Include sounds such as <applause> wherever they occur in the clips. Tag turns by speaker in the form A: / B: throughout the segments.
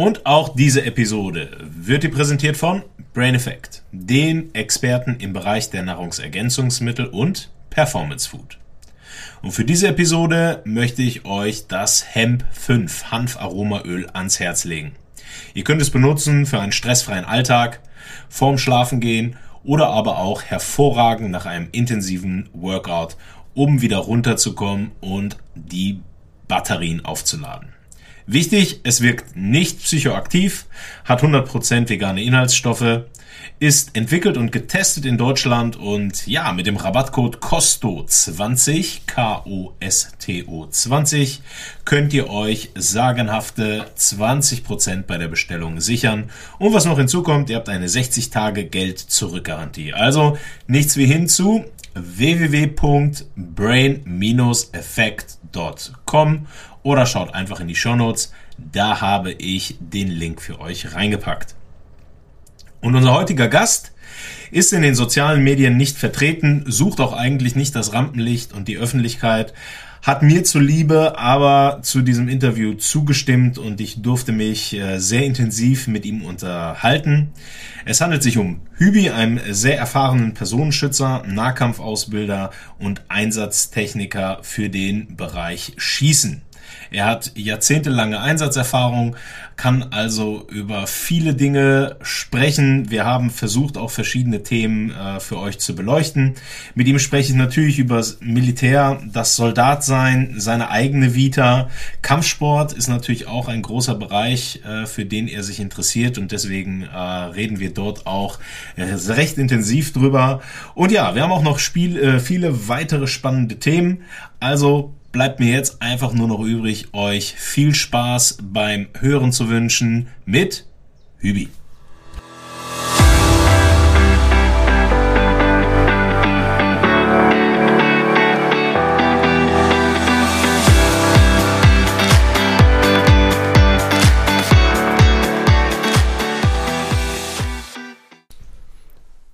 A: Und auch diese Episode wird dir präsentiert von Brain Effect, den Experten im Bereich der Nahrungsergänzungsmittel und Performance Food. Und für diese Episode möchte ich euch das Hemp 5 Hanfaromaöl ans Herz legen. Ihr könnt es benutzen für einen stressfreien Alltag, vorm Schlafengehen oder aber auch hervorragend nach einem intensiven Workout, um wieder runterzukommen und die Batterien aufzuladen. Wichtig, es wirkt nicht psychoaktiv, hat 100% vegane Inhaltsstoffe, ist entwickelt und getestet in Deutschland und ja, mit dem Rabattcode COSTO20, K-O-S-T-O 20, könnt ihr euch sagenhafte 20% bei der Bestellung sichern. Und was noch hinzukommt, ihr habt eine 60 Tage Geld zurück Garantie. Also nichts wie hinzu www.brain-effekt.com oder schaut einfach in die Show Notes. Da habe ich den Link für euch reingepackt. Und unser heutiger Gast ist in den sozialen Medien nicht vertreten, sucht auch eigentlich nicht das Rampenlicht und die Öffentlichkeit, hat mir zuliebe aber zu diesem Interview zugestimmt und ich durfte mich äh, sehr intensiv mit ihm unterhalten. Es handelt sich um Hübi, einem sehr erfahrenen Personenschützer, Nahkampfausbilder und Einsatztechniker für den Bereich Schießen. Er hat jahrzehntelange Einsatzerfahrung, kann also über viele Dinge sprechen. Wir haben versucht, auch verschiedene Themen äh, für euch zu beleuchten. Mit ihm spreche ich natürlich über das Militär, das Soldatsein, seine eigene Vita. Kampfsport ist natürlich auch ein großer Bereich, äh, für den er sich interessiert und deswegen äh, reden wir dort auch recht intensiv drüber. Und ja, wir haben auch noch Spiel, äh, viele weitere spannende Themen. Also bleibt mir jetzt einfach nur noch übrig, euch viel Spaß beim Hören zu wünschen mit Hübi.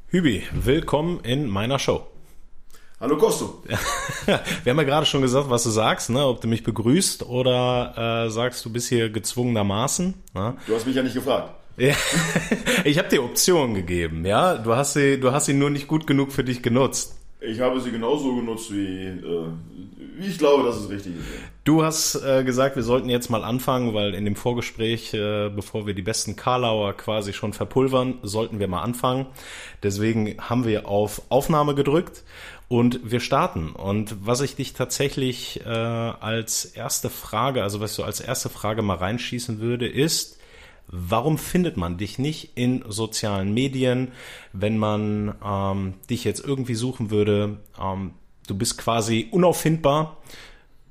A: Hübi, willkommen in meiner Show.
B: Hallo Kosto. <laughs>
A: Wir haben ja gerade schon gesagt, was du sagst, ne? ob du mich begrüßt oder äh, sagst, du bist hier gezwungenermaßen. Ne?
B: Du hast mich ja nicht gefragt.
A: Ja. <laughs> ich habe dir Optionen gegeben, ja. Du hast sie, du hast sie nur nicht gut genug für dich genutzt.
B: Ich habe sie genauso genutzt, wie, äh, wie ich glaube, dass es richtig ist.
A: Du hast äh, gesagt, wir sollten jetzt mal anfangen, weil in dem Vorgespräch, äh, bevor wir die besten Karlauer quasi schon verpulvern, sollten wir mal anfangen. Deswegen haben wir auf Aufnahme gedrückt und wir starten. Und was ich dich tatsächlich äh, als erste Frage, also was so als erste Frage mal reinschießen würde, ist, warum findet man dich nicht in sozialen Medien, wenn man ähm, dich jetzt irgendwie suchen würde? Ähm, du bist quasi unauffindbar.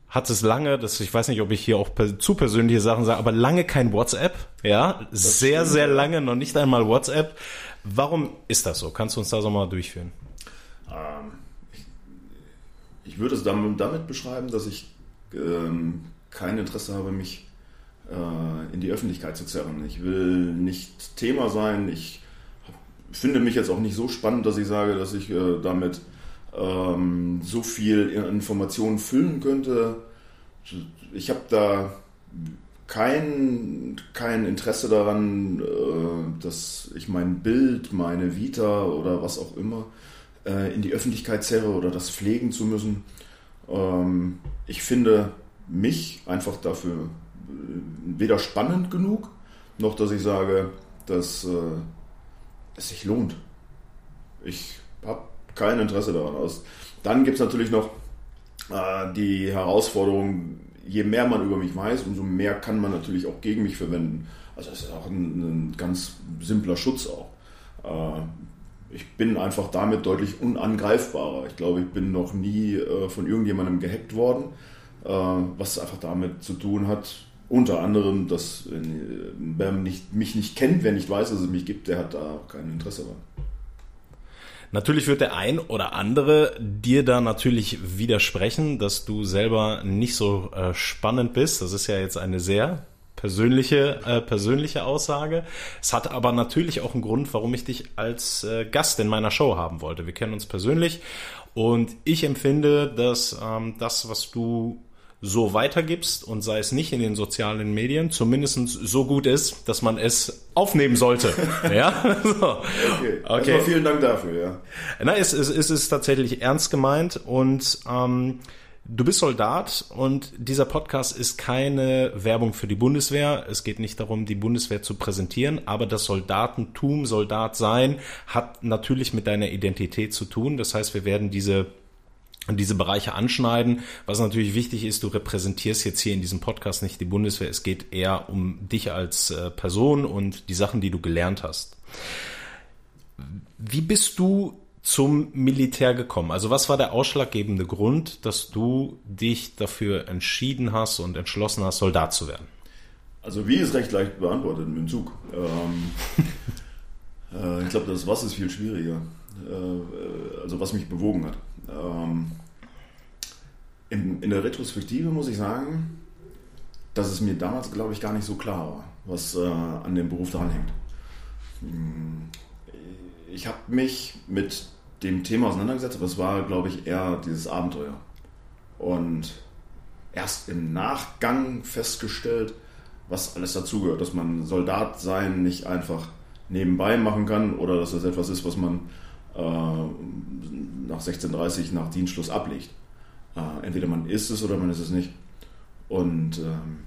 A: Hat es lange, das, ich weiß nicht, ob ich hier auch zu persönliche Sachen sage, aber lange kein WhatsApp, ja, das sehr, stimmt, sehr lange, noch nicht einmal WhatsApp. Warum ist das so? Kannst du uns da so mal durchführen?
B: Ähm, ich würde es damit, damit beschreiben, dass ich ähm, kein Interesse habe, mich äh, in die Öffentlichkeit zu zerren. Ich will nicht Thema sein. Ich finde mich jetzt auch nicht so spannend, dass ich sage, dass ich äh, damit ähm, so viel Informationen füllen könnte. Ich habe da kein, kein Interesse daran, äh, dass ich mein Bild, meine Vita oder was auch immer äh, in die Öffentlichkeit zerre oder das pflegen zu müssen. Ähm, ich finde mich einfach dafür äh, weder spannend genug, noch dass ich sage, dass äh, es sich lohnt. Ich habe kein Interesse daran. Aus. Dann gibt es natürlich noch äh, die Herausforderung, je mehr man über mich weiß, umso mehr kann man natürlich auch gegen mich verwenden. Also das ist auch ein, ein ganz simpler Schutz auch. Äh, ich bin einfach damit deutlich unangreifbarer. Ich glaube, ich bin noch nie äh, von irgendjemandem gehackt worden, äh, was einfach damit zu tun hat, unter anderem, dass äh, wer mich nicht kennt, wer nicht weiß, dass es mich gibt, der hat da auch kein Interesse daran.
A: Natürlich wird der ein oder andere dir da natürlich widersprechen, dass du selber nicht so äh, spannend bist. Das ist ja jetzt eine sehr persönliche, äh, persönliche Aussage. Es hat aber natürlich auch einen Grund, warum ich dich als äh, Gast in meiner Show haben wollte. Wir kennen uns persönlich und ich empfinde, dass ähm, das, was du so weitergibst und sei es nicht in den sozialen Medien, zumindest so gut ist, dass man es aufnehmen sollte. <laughs> ja?
B: so. Okay. okay. vielen Dank dafür, ja.
A: Na, es, es, es ist tatsächlich ernst gemeint und ähm, Du bist Soldat und dieser Podcast ist keine Werbung für die Bundeswehr. Es geht nicht darum, die Bundeswehr zu präsentieren, aber das Soldatentum, Soldat sein, hat natürlich mit deiner Identität zu tun. Das heißt, wir werden diese diese Bereiche anschneiden. Was natürlich wichtig ist, du repräsentierst jetzt hier in diesem Podcast nicht die Bundeswehr. Es geht eher um dich als äh, Person und die Sachen, die du gelernt hast. Wie bist du zum Militär gekommen? Also was war der ausschlaggebende Grund, dass du dich dafür entschieden hast und entschlossen hast, Soldat zu werden?
B: Also wie ist recht leicht beantwortet mit dem Zug. Ähm, <laughs> äh, ich glaube, das Was ist viel schwieriger. Äh, also was mich bewogen hat. Ähm, in, in, der Retrospektive muss ich sagen, dass es mir damals, glaube ich, gar nicht so klar war, was äh, an dem Beruf dranhängt. Hm, ich habe mich mit dem Thema auseinandergesetzt, aber es war, glaube ich, eher dieses Abenteuer. Und erst im Nachgang festgestellt, was alles dazugehört, dass man Soldat sein nicht einfach nebenbei machen kann oder dass das etwas ist, was man äh, nach 16.30 nach Dienstschluss ablegt. Äh, entweder man ist es oder man ist es nicht. Und ähm,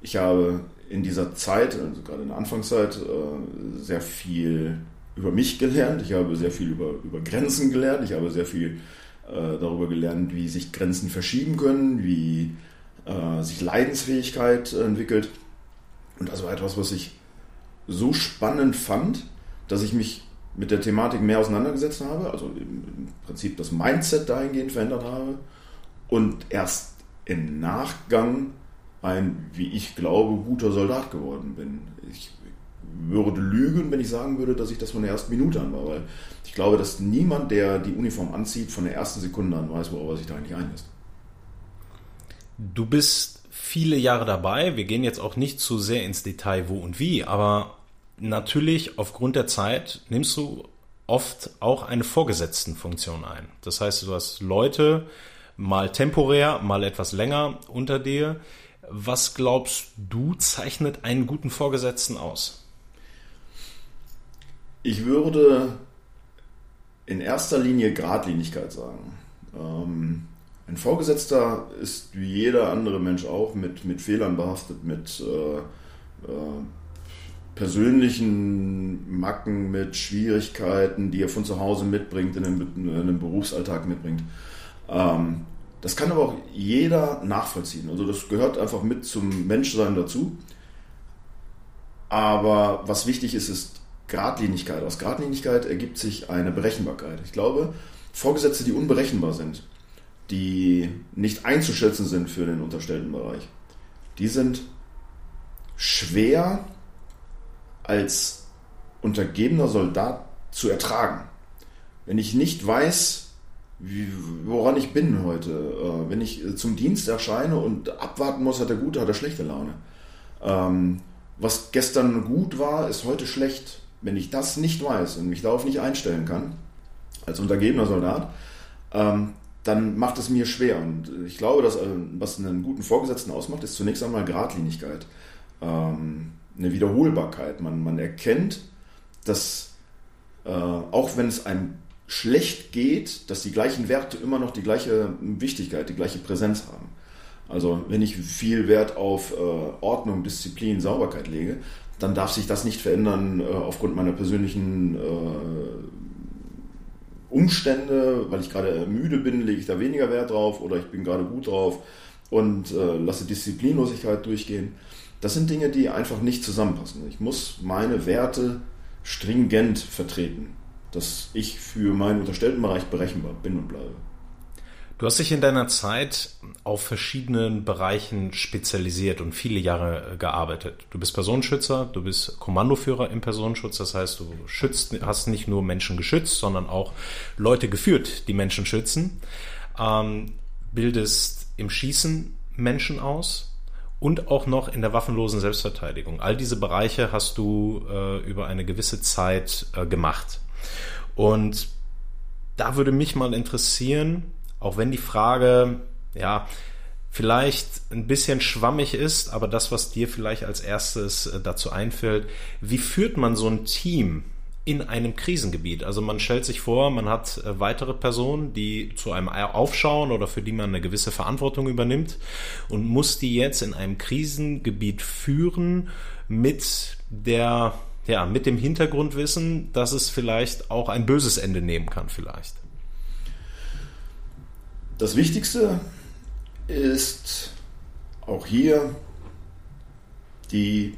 B: ich habe in dieser Zeit, also gerade in der Anfangszeit, äh, sehr viel über mich gelernt, ich habe sehr viel über, über Grenzen gelernt, ich habe sehr viel äh, darüber gelernt, wie sich Grenzen verschieben können, wie äh, sich Leidensfähigkeit äh, entwickelt. Und das war etwas, was ich so spannend fand, dass ich mich mit der Thematik mehr auseinandergesetzt habe, also im Prinzip das Mindset dahingehend verändert habe und erst im Nachgang ein, wie ich glaube, guter Soldat geworden bin. Ich würde lügen, wenn ich sagen würde, dass ich das von der ersten Minute an war, weil ich glaube, dass niemand, der die Uniform anzieht, von der ersten Sekunde an weiß, worauf er sich da eigentlich einlässt.
A: Du bist viele Jahre dabei. Wir gehen jetzt auch nicht zu sehr ins Detail, wo und wie, aber natürlich aufgrund der Zeit nimmst du oft auch eine Vorgesetztenfunktion ein. Das heißt, du hast Leute mal temporär, mal etwas länger unter dir. Was glaubst du zeichnet einen guten Vorgesetzten aus?
B: Ich würde in erster Linie Gradlinigkeit sagen. Ähm, ein Vorgesetzter ist wie jeder andere Mensch auch mit, mit Fehlern behaftet, mit äh, äh, persönlichen Macken, mit Schwierigkeiten, die er von zu Hause mitbringt, in den, in den Berufsalltag mitbringt. Ähm, das kann aber auch jeder nachvollziehen. Also das gehört einfach mit zum Menschsein dazu. Aber was wichtig ist, ist Gradlinigkeit. Aus Gradlinigkeit ergibt sich eine Berechenbarkeit. Ich glaube, Vorgesetzte, die unberechenbar sind, die nicht einzuschätzen sind für den unterstellten Bereich, die sind schwer als untergebener Soldat zu ertragen. Wenn ich nicht weiß, wie, woran ich bin heute, äh, wenn ich zum Dienst erscheine und abwarten muss, hat er gute, hat er schlechte Laune. Ähm, was gestern gut war, ist heute schlecht. Wenn ich das nicht weiß und mich darauf nicht einstellen kann, als untergebener Soldat, ähm, dann macht es mir schwer. Und ich glaube, dass, äh, was einen guten Vorgesetzten ausmacht, ist zunächst einmal Gradlinigkeit, ähm, eine Wiederholbarkeit. Man, man erkennt, dass äh, auch wenn es einem schlecht geht, dass die gleichen Werte immer noch die gleiche Wichtigkeit, die gleiche Präsenz haben. Also wenn ich viel Wert auf äh, Ordnung, Disziplin, Sauberkeit lege, dann darf sich das nicht verändern äh, aufgrund meiner persönlichen äh, Umstände, weil ich gerade müde bin, lege ich da weniger Wert drauf oder ich bin gerade gut drauf und äh, lasse Disziplinlosigkeit durchgehen. Das sind Dinge, die einfach nicht zusammenpassen. Ich muss meine Werte stringent vertreten, dass ich für meinen unterstellten Bereich berechenbar bin und bleibe.
A: Du hast dich in deiner Zeit auf verschiedenen Bereichen spezialisiert und viele Jahre äh, gearbeitet. Du bist Personenschützer, du bist Kommandoführer im Personenschutz, das heißt, du schützt, hast nicht nur Menschen geschützt, sondern auch Leute geführt, die Menschen schützen, ähm, bildest im Schießen Menschen aus und auch noch in der waffenlosen Selbstverteidigung. All diese Bereiche hast du äh, über eine gewisse Zeit äh, gemacht. Und da würde mich mal interessieren, auch wenn die Frage, ja, vielleicht ein bisschen schwammig ist, aber das, was dir vielleicht als erstes äh, dazu einfällt, wie führt man so ein Team in einem Krisengebiet? Also man stellt sich vor, man hat äh, weitere Personen, die zu einem aufschauen oder für die man eine gewisse Verantwortung übernimmt und muss die jetzt in einem Krisengebiet führen mit der ja, mit dem Hintergrundwissen, dass es vielleicht auch ein böses Ende nehmen kann, vielleicht.
B: Das Wichtigste ist auch hier die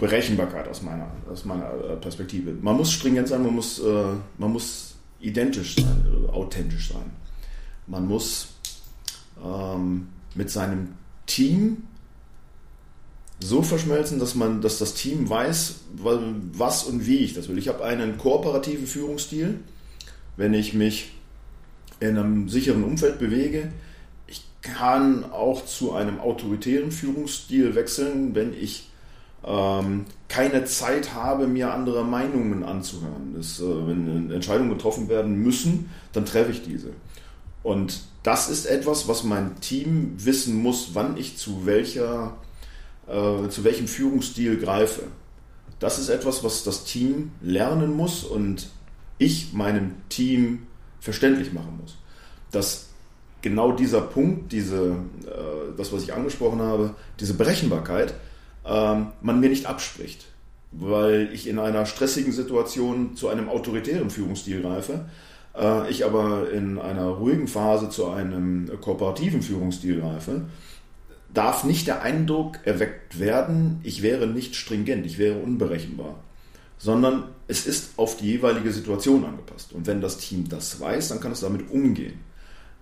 B: Berechenbarkeit aus meiner, aus meiner äh, Perspektive. Man muss stringent sein, man muss, äh, man muss identisch sein, äh, authentisch sein. Man muss ähm, mit seinem Team so verschmelzen, dass man, dass das Team weiß, was und wie ich das will. Ich habe einen kooperativen Führungsstil. Wenn ich mich in einem sicheren Umfeld bewege, kann auch zu einem autoritären Führungsstil wechseln, wenn ich ähm, keine Zeit habe, mir andere Meinungen anzuhören. Das, äh, wenn Entscheidungen getroffen werden müssen, dann treffe ich diese. Und das ist etwas, was mein Team wissen muss, wann ich zu welcher, äh, zu welchem Führungsstil greife. Das ist etwas, was das Team lernen muss und ich meinem Team verständlich machen muss. Das genau dieser Punkt, diese, äh, das, was ich angesprochen habe, diese Berechenbarkeit, ähm, man mir nicht abspricht, weil ich in einer stressigen Situation zu einem autoritären Führungsstil greife, äh, ich aber in einer ruhigen Phase zu einem kooperativen Führungsstil greife, darf nicht der Eindruck erweckt werden, ich wäre nicht stringent, ich wäre unberechenbar, sondern es ist auf die jeweilige Situation angepasst. Und wenn das Team das weiß, dann kann es damit umgehen.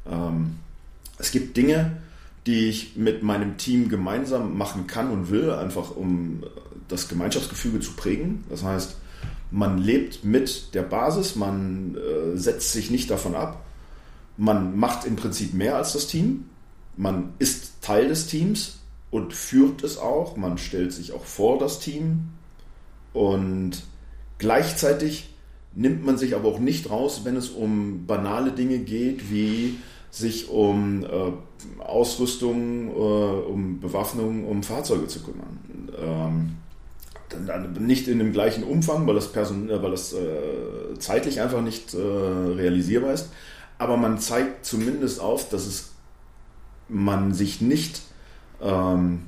B: Ähm, es gibt Dinge, die ich mit meinem Team gemeinsam machen kann und will, einfach um das Gemeinschaftsgefüge zu prägen. Das heißt, man lebt mit der Basis, man äh, setzt sich nicht davon ab, man macht im Prinzip mehr als das Team, man ist Teil des Teams und führt es auch, man stellt sich auch vor das Team. Und gleichzeitig nimmt man sich aber auch nicht raus, wenn es um banale Dinge geht wie sich um äh, Ausrüstung, äh, um Bewaffnung, um Fahrzeuge zu kümmern. Ähm, dann, dann nicht in dem gleichen Umfang, weil das, Person, äh, weil das äh, zeitlich einfach nicht äh, realisierbar ist. Aber man zeigt zumindest auf, dass es man sich nicht ähm,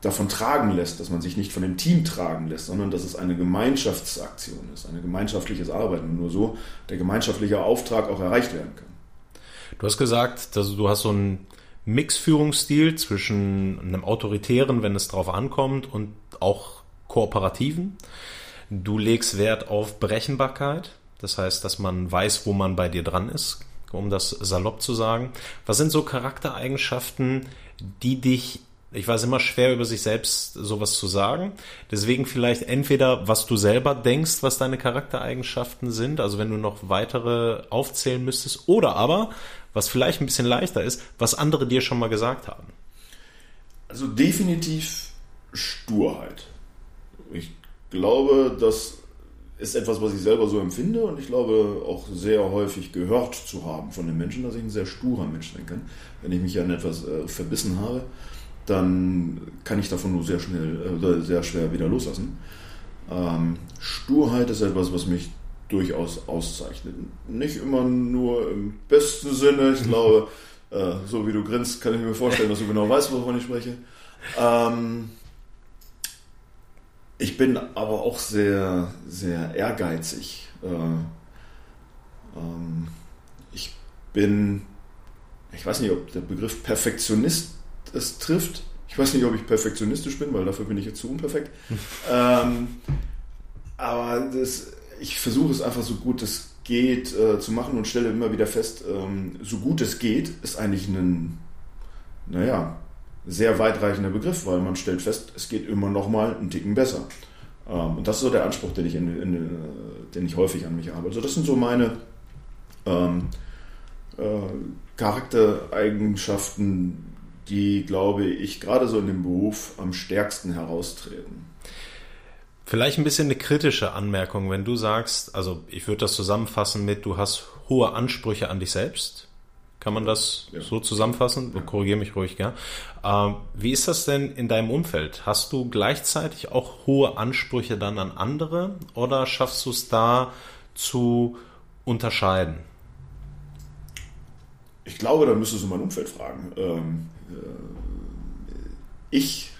B: davon tragen lässt, dass man sich nicht von dem Team tragen lässt, sondern dass es eine Gemeinschaftsaktion ist, ein gemeinschaftliches Arbeiten nur so der gemeinschaftliche Auftrag auch erreicht werden kann.
A: Du hast gesagt, dass du hast so einen Mixführungsstil zwischen einem autoritären, wenn es drauf ankommt, und auch kooperativen. Du legst Wert auf Berechenbarkeit. Das heißt, dass man weiß, wo man bei dir dran ist, um das salopp zu sagen. Was sind so Charaktereigenschaften, die dich ich weiß immer schwer über sich selbst sowas zu sagen. Deswegen vielleicht entweder, was du selber denkst, was deine Charaktereigenschaften sind, also wenn du noch weitere aufzählen müsstest, oder aber, was vielleicht ein bisschen leichter ist, was andere dir schon mal gesagt haben.
B: Also definitiv Sturheit. Ich glaube, das ist etwas, was ich selber so empfinde und ich glaube auch sehr häufig gehört zu haben von den Menschen, dass ich ein sehr sturer Mensch sein kann, wenn ich mich an etwas äh, verbissen habe dann kann ich davon nur sehr schnell, äh, sehr schwer wieder loslassen. Ähm, Sturheit ist etwas, was mich durchaus auszeichnet. Nicht immer nur im besten Sinne. Ich <laughs> glaube, äh, so wie du grinst, kann ich mir vorstellen, dass du genau weißt, wovon ich spreche. Ähm, ich bin aber auch sehr, sehr ehrgeizig. Äh, ähm, ich bin, ich weiß nicht, ob der Begriff Perfektionist es trifft. Ich weiß nicht, ob ich perfektionistisch bin, weil dafür bin ich jetzt zu unperfekt. <laughs> ähm, aber das, ich versuche es einfach so gut es geht äh, zu machen und stelle immer wieder fest, ähm, so gut es geht, ist eigentlich ein, naja, sehr weitreichender Begriff, weil man stellt fest, es geht immer noch mal einen Ticken besser. Ähm, und das ist so der Anspruch, den ich, in, in, äh, den ich häufig an mich habe. Also das sind so meine ähm, äh, Charaktereigenschaften, die, glaube ich, gerade so in dem Beruf am stärksten heraustreten.
A: Vielleicht ein bisschen eine kritische Anmerkung, wenn du sagst, also ich würde das zusammenfassen mit, du hast hohe Ansprüche an dich selbst. Kann man das ja. so zusammenfassen? Ja. Korrigiere mich ruhig, ja. Ähm, wie ist das denn in deinem Umfeld? Hast du gleichzeitig auch hohe Ansprüche dann an andere oder schaffst du es da zu unterscheiden?
B: Ich glaube, da müsstest du mein Umfeld fragen. Ähm, äh, ich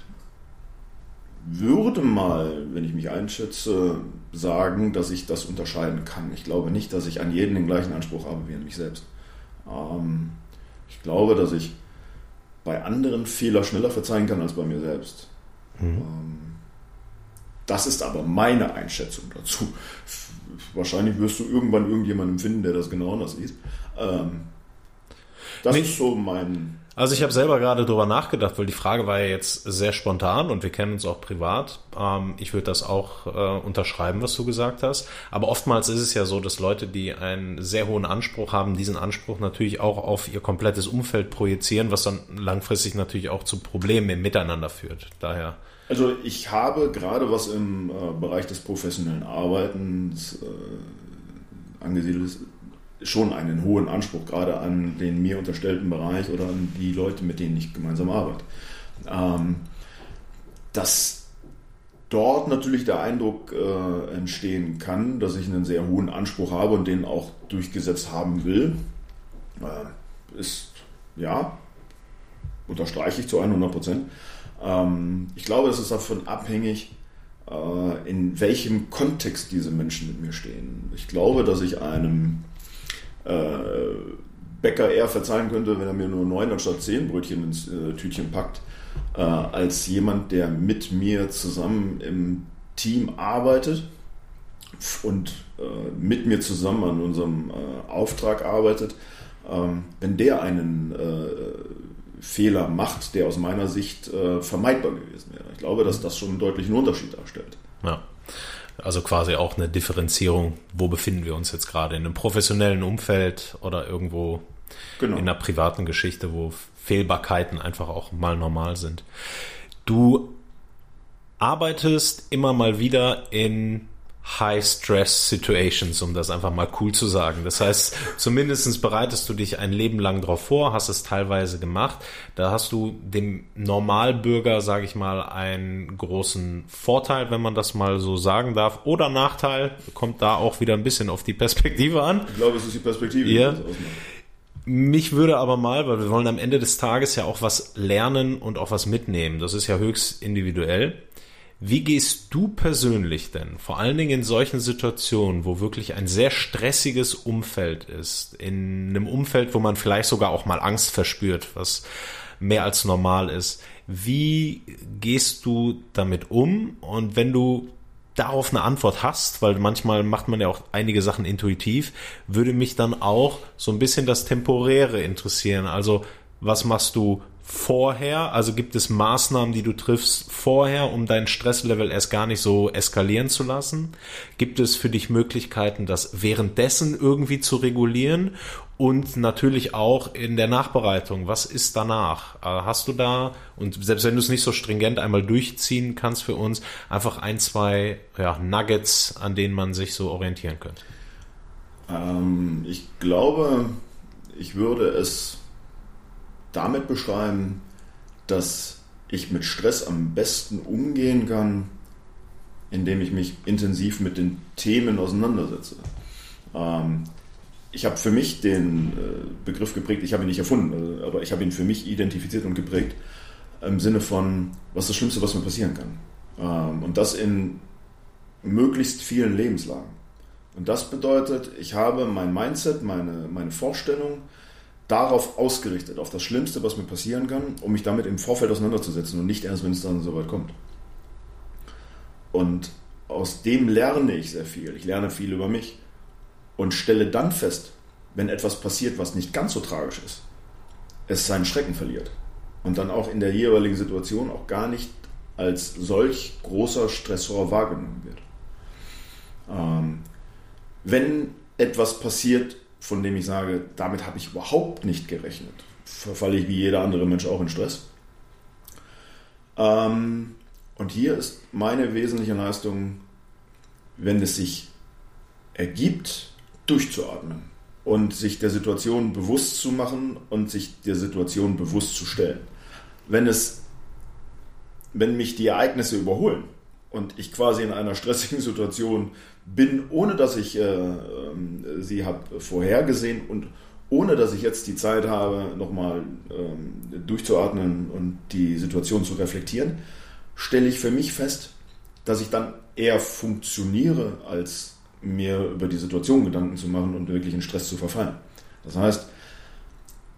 B: würde mal, wenn ich mich einschätze, sagen, dass ich das unterscheiden kann. Ich glaube nicht, dass ich an jeden den gleichen Anspruch habe wie an mich selbst. Ähm, ich glaube, dass ich bei anderen Fehler schneller verzeihen kann als bei mir selbst. Mhm. Ähm, das ist aber meine Einschätzung dazu. Wahrscheinlich wirst du irgendwann irgendjemanden finden, der das genau anders sieht. Ähm, das nee. ist so mein
A: also ich habe selber gerade drüber nachgedacht, weil die Frage war ja jetzt sehr spontan und wir kennen uns auch privat. Ähm, ich würde das auch äh, unterschreiben, was du gesagt hast. Aber oftmals ist es ja so, dass Leute, die einen sehr hohen Anspruch haben, diesen Anspruch natürlich auch auf ihr komplettes Umfeld projizieren, was dann langfristig natürlich auch zu Problemen im Miteinander führt. Daher.
B: Also ich habe gerade was im äh, Bereich des professionellen Arbeitens äh, angesiedelt schon einen hohen Anspruch, gerade an den mir unterstellten Bereich oder an die Leute, mit denen ich gemeinsam arbeite. Ähm, dass dort natürlich der Eindruck äh, entstehen kann, dass ich einen sehr hohen Anspruch habe und den auch durchgesetzt haben will, äh, ist ja, unterstreiche ich zu 100 Prozent. Ähm, ich glaube, es ist davon abhängig, äh, in welchem Kontext diese Menschen mit mir stehen. Ich glaube, dass ich einem Bäcker eher verzeihen könnte, wenn er mir nur neun anstatt zehn Brötchen ins äh, Tütchen packt, äh, als jemand, der mit mir zusammen im Team arbeitet und äh, mit mir zusammen an unserem äh, Auftrag arbeitet. Ähm, wenn der einen äh, Fehler macht, der aus meiner Sicht äh, vermeidbar gewesen wäre. Ich glaube, dass das schon einen deutlichen Unterschied darstellt.
A: Ja. Also quasi auch eine Differenzierung, wo befinden wir uns jetzt gerade, in einem professionellen Umfeld oder irgendwo genau. in einer privaten Geschichte, wo Fehlbarkeiten einfach auch mal normal sind. Du arbeitest immer mal wieder in High-Stress-Situations, um das einfach mal cool zu sagen. Das heißt, zumindestens bereitest du dich ein Leben lang darauf vor, hast es teilweise gemacht. Da hast du dem Normalbürger, sage ich mal, einen großen Vorteil, wenn man das mal so sagen darf, oder Nachteil. Kommt da auch wieder ein bisschen auf die Perspektive an.
B: Ich glaube, es ist die Perspektive.
A: Ja. Mich würde aber mal, weil wir wollen am Ende des Tages ja auch was lernen und auch was mitnehmen. Das ist ja höchst individuell wie gehst du persönlich denn, vor allen Dingen in solchen Situationen, wo wirklich ein sehr stressiges Umfeld ist, in einem Umfeld, wo man vielleicht sogar auch mal Angst verspürt, was mehr als normal ist, wie gehst du damit um? Und wenn du darauf eine Antwort hast, weil manchmal macht man ja auch einige Sachen intuitiv, würde mich dann auch so ein bisschen das Temporäre interessieren. Also was machst du vorher? Also gibt es Maßnahmen, die du triffst vorher, um dein Stresslevel erst gar nicht so eskalieren zu lassen? Gibt es für dich Möglichkeiten, das währenddessen irgendwie zu regulieren? Und natürlich auch in der Nachbereitung. Was ist danach? Äh, hast du da, und selbst wenn du es nicht so stringent einmal durchziehen kannst für uns, einfach ein, zwei ja, Nuggets, an denen man sich so orientieren könnte?
B: Ähm, ich glaube, ich würde es damit beschreiben, dass ich mit Stress am besten umgehen kann, indem ich mich intensiv mit den Themen auseinandersetze. Ähm, ich habe für mich den äh, Begriff geprägt, ich habe ihn nicht erfunden, äh, aber ich habe ihn für mich identifiziert und geprägt im Sinne von, was ist das Schlimmste, was mir passieren kann. Ähm, und das in möglichst vielen Lebenslagen. Und das bedeutet, ich habe mein Mindset, meine, meine Vorstellung, darauf ausgerichtet, auf das Schlimmste, was mir passieren kann, um mich damit im Vorfeld auseinanderzusetzen und nicht erst, wenn es dann soweit kommt. Und aus dem lerne ich sehr viel. Ich lerne viel über mich und stelle dann fest, wenn etwas passiert, was nicht ganz so tragisch ist, es seinen Schrecken verliert und dann auch in der jeweiligen Situation auch gar nicht als solch großer Stressor wahrgenommen wird. Ähm, wenn etwas passiert, von dem ich sage, damit habe ich überhaupt nicht gerechnet, verfalle ich wie jeder andere Mensch auch in Stress. Ähm, und hier ist meine wesentliche Leistung, wenn es sich ergibt, durchzuatmen und sich der Situation bewusst zu machen und sich der Situation bewusst zu stellen. Wenn es, wenn mich die Ereignisse überholen und ich quasi in einer stressigen Situation bin, ohne dass ich äh, ähm, sie habe vorhergesehen und ohne dass ich jetzt die Zeit habe, nochmal ähm, durchzuatmen und die Situation zu reflektieren, stelle ich für mich fest, dass ich dann eher funktioniere, als mir über die Situation Gedanken zu machen und wirklich in Stress zu verfallen. Das heißt,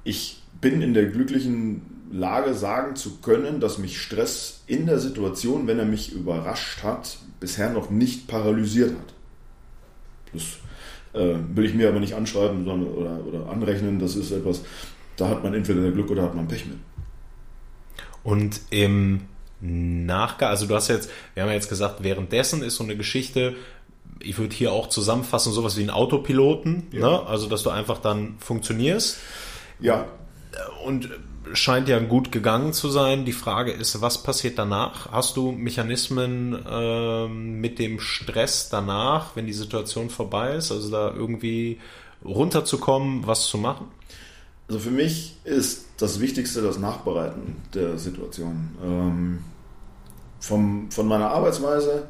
B: ich bin in der glücklichen Lage, sagen zu können, dass mich Stress in der Situation, wenn er mich überrascht hat, bisher noch nicht paralysiert hat. Das äh, will ich mir aber nicht anschreiben sondern, oder, oder anrechnen. Das ist etwas, da hat man entweder Glück oder hat man Pech mit.
A: Und im Nachgang, also du hast jetzt, wir haben ja jetzt gesagt, währenddessen ist so eine Geschichte, ich würde hier auch zusammenfassen, sowas wie ein Autopiloten, ja. ne? also dass du einfach dann funktionierst.
B: Ja.
A: Und scheint ja gut gegangen zu sein. Die Frage ist, was passiert danach? Hast du Mechanismen äh, mit dem Stress danach, wenn die Situation vorbei ist, also da irgendwie runterzukommen, was zu machen?
B: Also für mich ist das Wichtigste das Nachbereiten der Situation. Ähm, vom, von meiner Arbeitsweise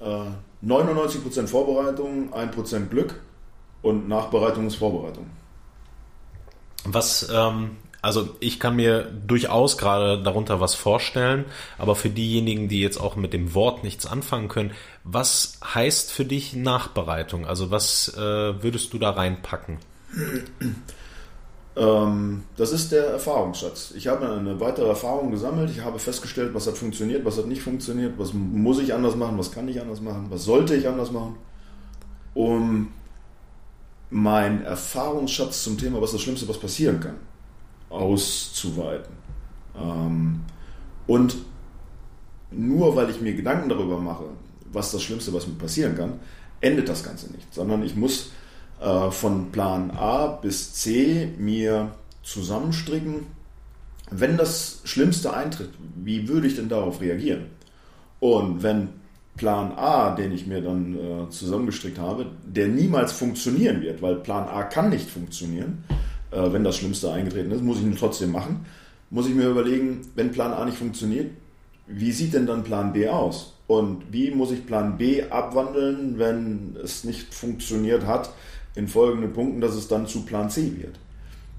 B: äh, 99% Vorbereitung, 1% Glück und Nachbereitung ist Vorbereitung.
A: Was ähm, also ich kann mir durchaus gerade darunter was vorstellen, aber für diejenigen, die jetzt auch mit dem Wort nichts anfangen können, was heißt für dich Nachbereitung? Also was äh, würdest du da reinpacken?
B: Ähm, das ist der Erfahrungsschatz. Ich habe eine weitere Erfahrung gesammelt. Ich habe festgestellt, was hat funktioniert, was hat nicht funktioniert, was muss ich anders machen, was kann ich anders machen, was sollte ich anders machen, um meinen Erfahrungsschatz zum Thema, was das Schlimmste, was passieren kann, auszuweiten. Ähm, und nur weil ich mir Gedanken darüber mache, was das Schlimmste, was mir passieren kann, endet das Ganze nicht, sondern ich muss äh, von Plan A bis C mir zusammenstricken, wenn das Schlimmste eintritt, wie würde ich denn darauf reagieren? Und wenn Plan A, den ich mir dann äh, zusammengestrickt habe, der niemals funktionieren wird, weil Plan A kann nicht funktionieren, äh, wenn das Schlimmste eingetreten ist, muss ich ihn trotzdem machen. Muss ich mir überlegen, wenn Plan A nicht funktioniert, wie sieht denn dann Plan B aus? Und wie muss ich Plan B abwandeln, wenn es nicht funktioniert hat, in folgenden Punkten, dass es dann zu Plan C wird?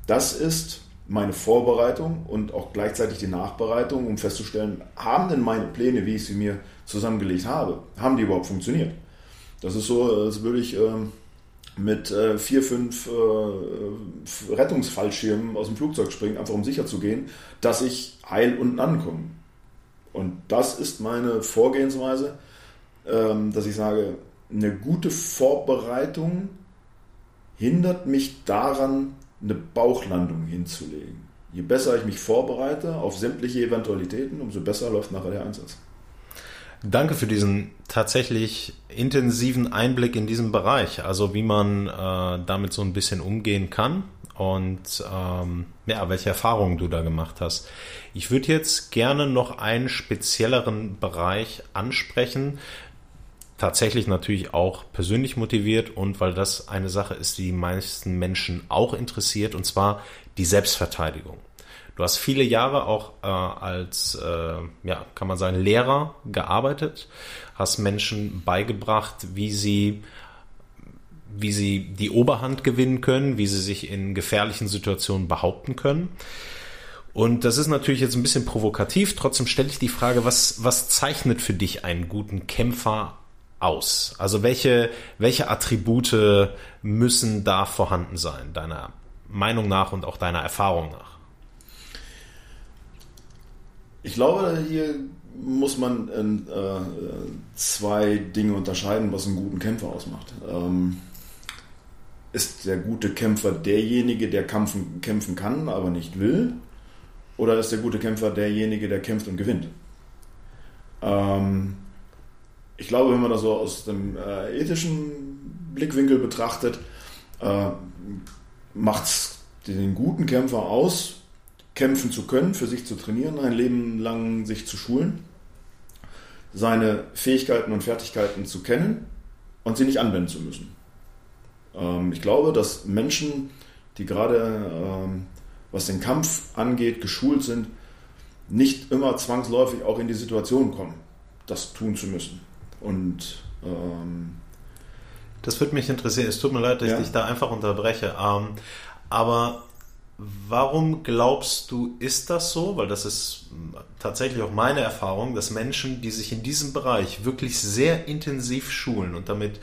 B: Das ist meine Vorbereitung und auch gleichzeitig die Nachbereitung, um festzustellen, haben denn meine Pläne, wie ich sie mir zusammengelegt habe, haben die überhaupt funktioniert? Das ist so, als würde ich ähm, mit äh, vier, fünf äh, Rettungsfallschirmen aus dem Flugzeug springen, einfach um sicher zu gehen, dass ich heil unten ankomme. Und das ist meine Vorgehensweise, ähm, dass ich sage, eine gute Vorbereitung hindert mich daran, eine Bauchlandung hinzulegen. Je besser ich mich vorbereite auf sämtliche Eventualitäten, umso besser läuft nachher der Einsatz.
A: Danke für diesen tatsächlich intensiven Einblick in diesen Bereich, also wie man äh, damit so ein bisschen umgehen kann und ähm, ja, welche Erfahrungen du da gemacht hast. Ich würde jetzt gerne noch einen spezielleren Bereich ansprechen, tatsächlich natürlich auch persönlich motiviert und weil das eine Sache ist, die die meisten Menschen auch interessiert, und zwar die Selbstverteidigung. Du hast viele Jahre auch äh, als, äh, ja, kann man sagen, Lehrer gearbeitet, hast Menschen beigebracht, wie sie wie sie die Oberhand gewinnen können, wie sie sich in gefährlichen Situationen behaupten können. Und das ist natürlich jetzt ein bisschen provokativ. Trotzdem stelle ich die Frage, was, was zeichnet für dich einen guten Kämpfer aus? Also welche, welche Attribute müssen da vorhanden sein, deiner Meinung nach und auch deiner Erfahrung nach?
B: Ich glaube, hier muss man äh, zwei Dinge unterscheiden, was einen guten Kämpfer ausmacht. Ähm, ist der gute Kämpfer derjenige, der kämpfen, kämpfen kann, aber nicht will? Oder ist der gute Kämpfer derjenige, der kämpft und gewinnt? Ähm, ich glaube, wenn man das so aus dem äh, ethischen Blickwinkel betrachtet, äh, macht es den guten Kämpfer aus, kämpfen zu können, für sich zu trainieren, ein Leben lang sich zu schulen, seine Fähigkeiten und Fertigkeiten zu kennen und sie nicht anwenden zu müssen. Ähm, ich glaube, dass Menschen, die gerade ähm, was den Kampf angeht, geschult sind, nicht immer zwangsläufig auch in die Situation kommen, das tun zu müssen. Und ähm,
A: das würde mich interessieren. Es tut mir leid, dass ja. ich dich da einfach unterbreche. Ähm, aber warum glaubst du, ist das so? Weil das ist tatsächlich auch meine Erfahrung, dass Menschen, die sich in diesem Bereich wirklich sehr intensiv schulen und damit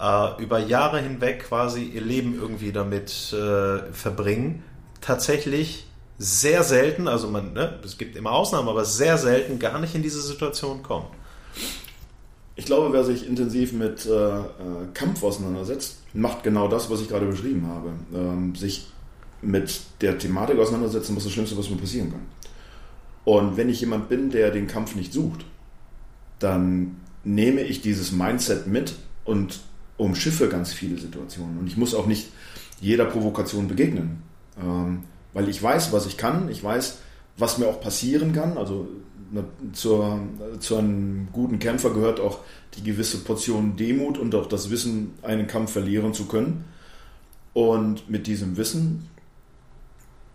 A: äh, über Jahre hinweg quasi ihr Leben irgendwie damit äh, verbringen, tatsächlich sehr selten, also man, ne, es gibt immer Ausnahmen, aber sehr selten gar nicht in diese Situation kommen.
B: Ich glaube, wer sich intensiv mit äh, äh, Kampf auseinandersetzt, macht genau das, was ich gerade beschrieben habe. Ähm, sich mit der Thematik auseinandersetzen, was das Schlimmste, was mir passieren kann. Und wenn ich jemand bin, der den Kampf nicht sucht, dann nehme ich dieses Mindset mit und umschiffe ganz viele Situationen. Und ich muss auch nicht jeder Provokation begegnen. Ähm, weil ich weiß, was ich kann, ich weiß, was mir auch passieren kann. Also zur, zu einem guten Kämpfer gehört auch die gewisse Portion Demut und auch das Wissen, einen Kampf verlieren zu können. Und mit diesem Wissen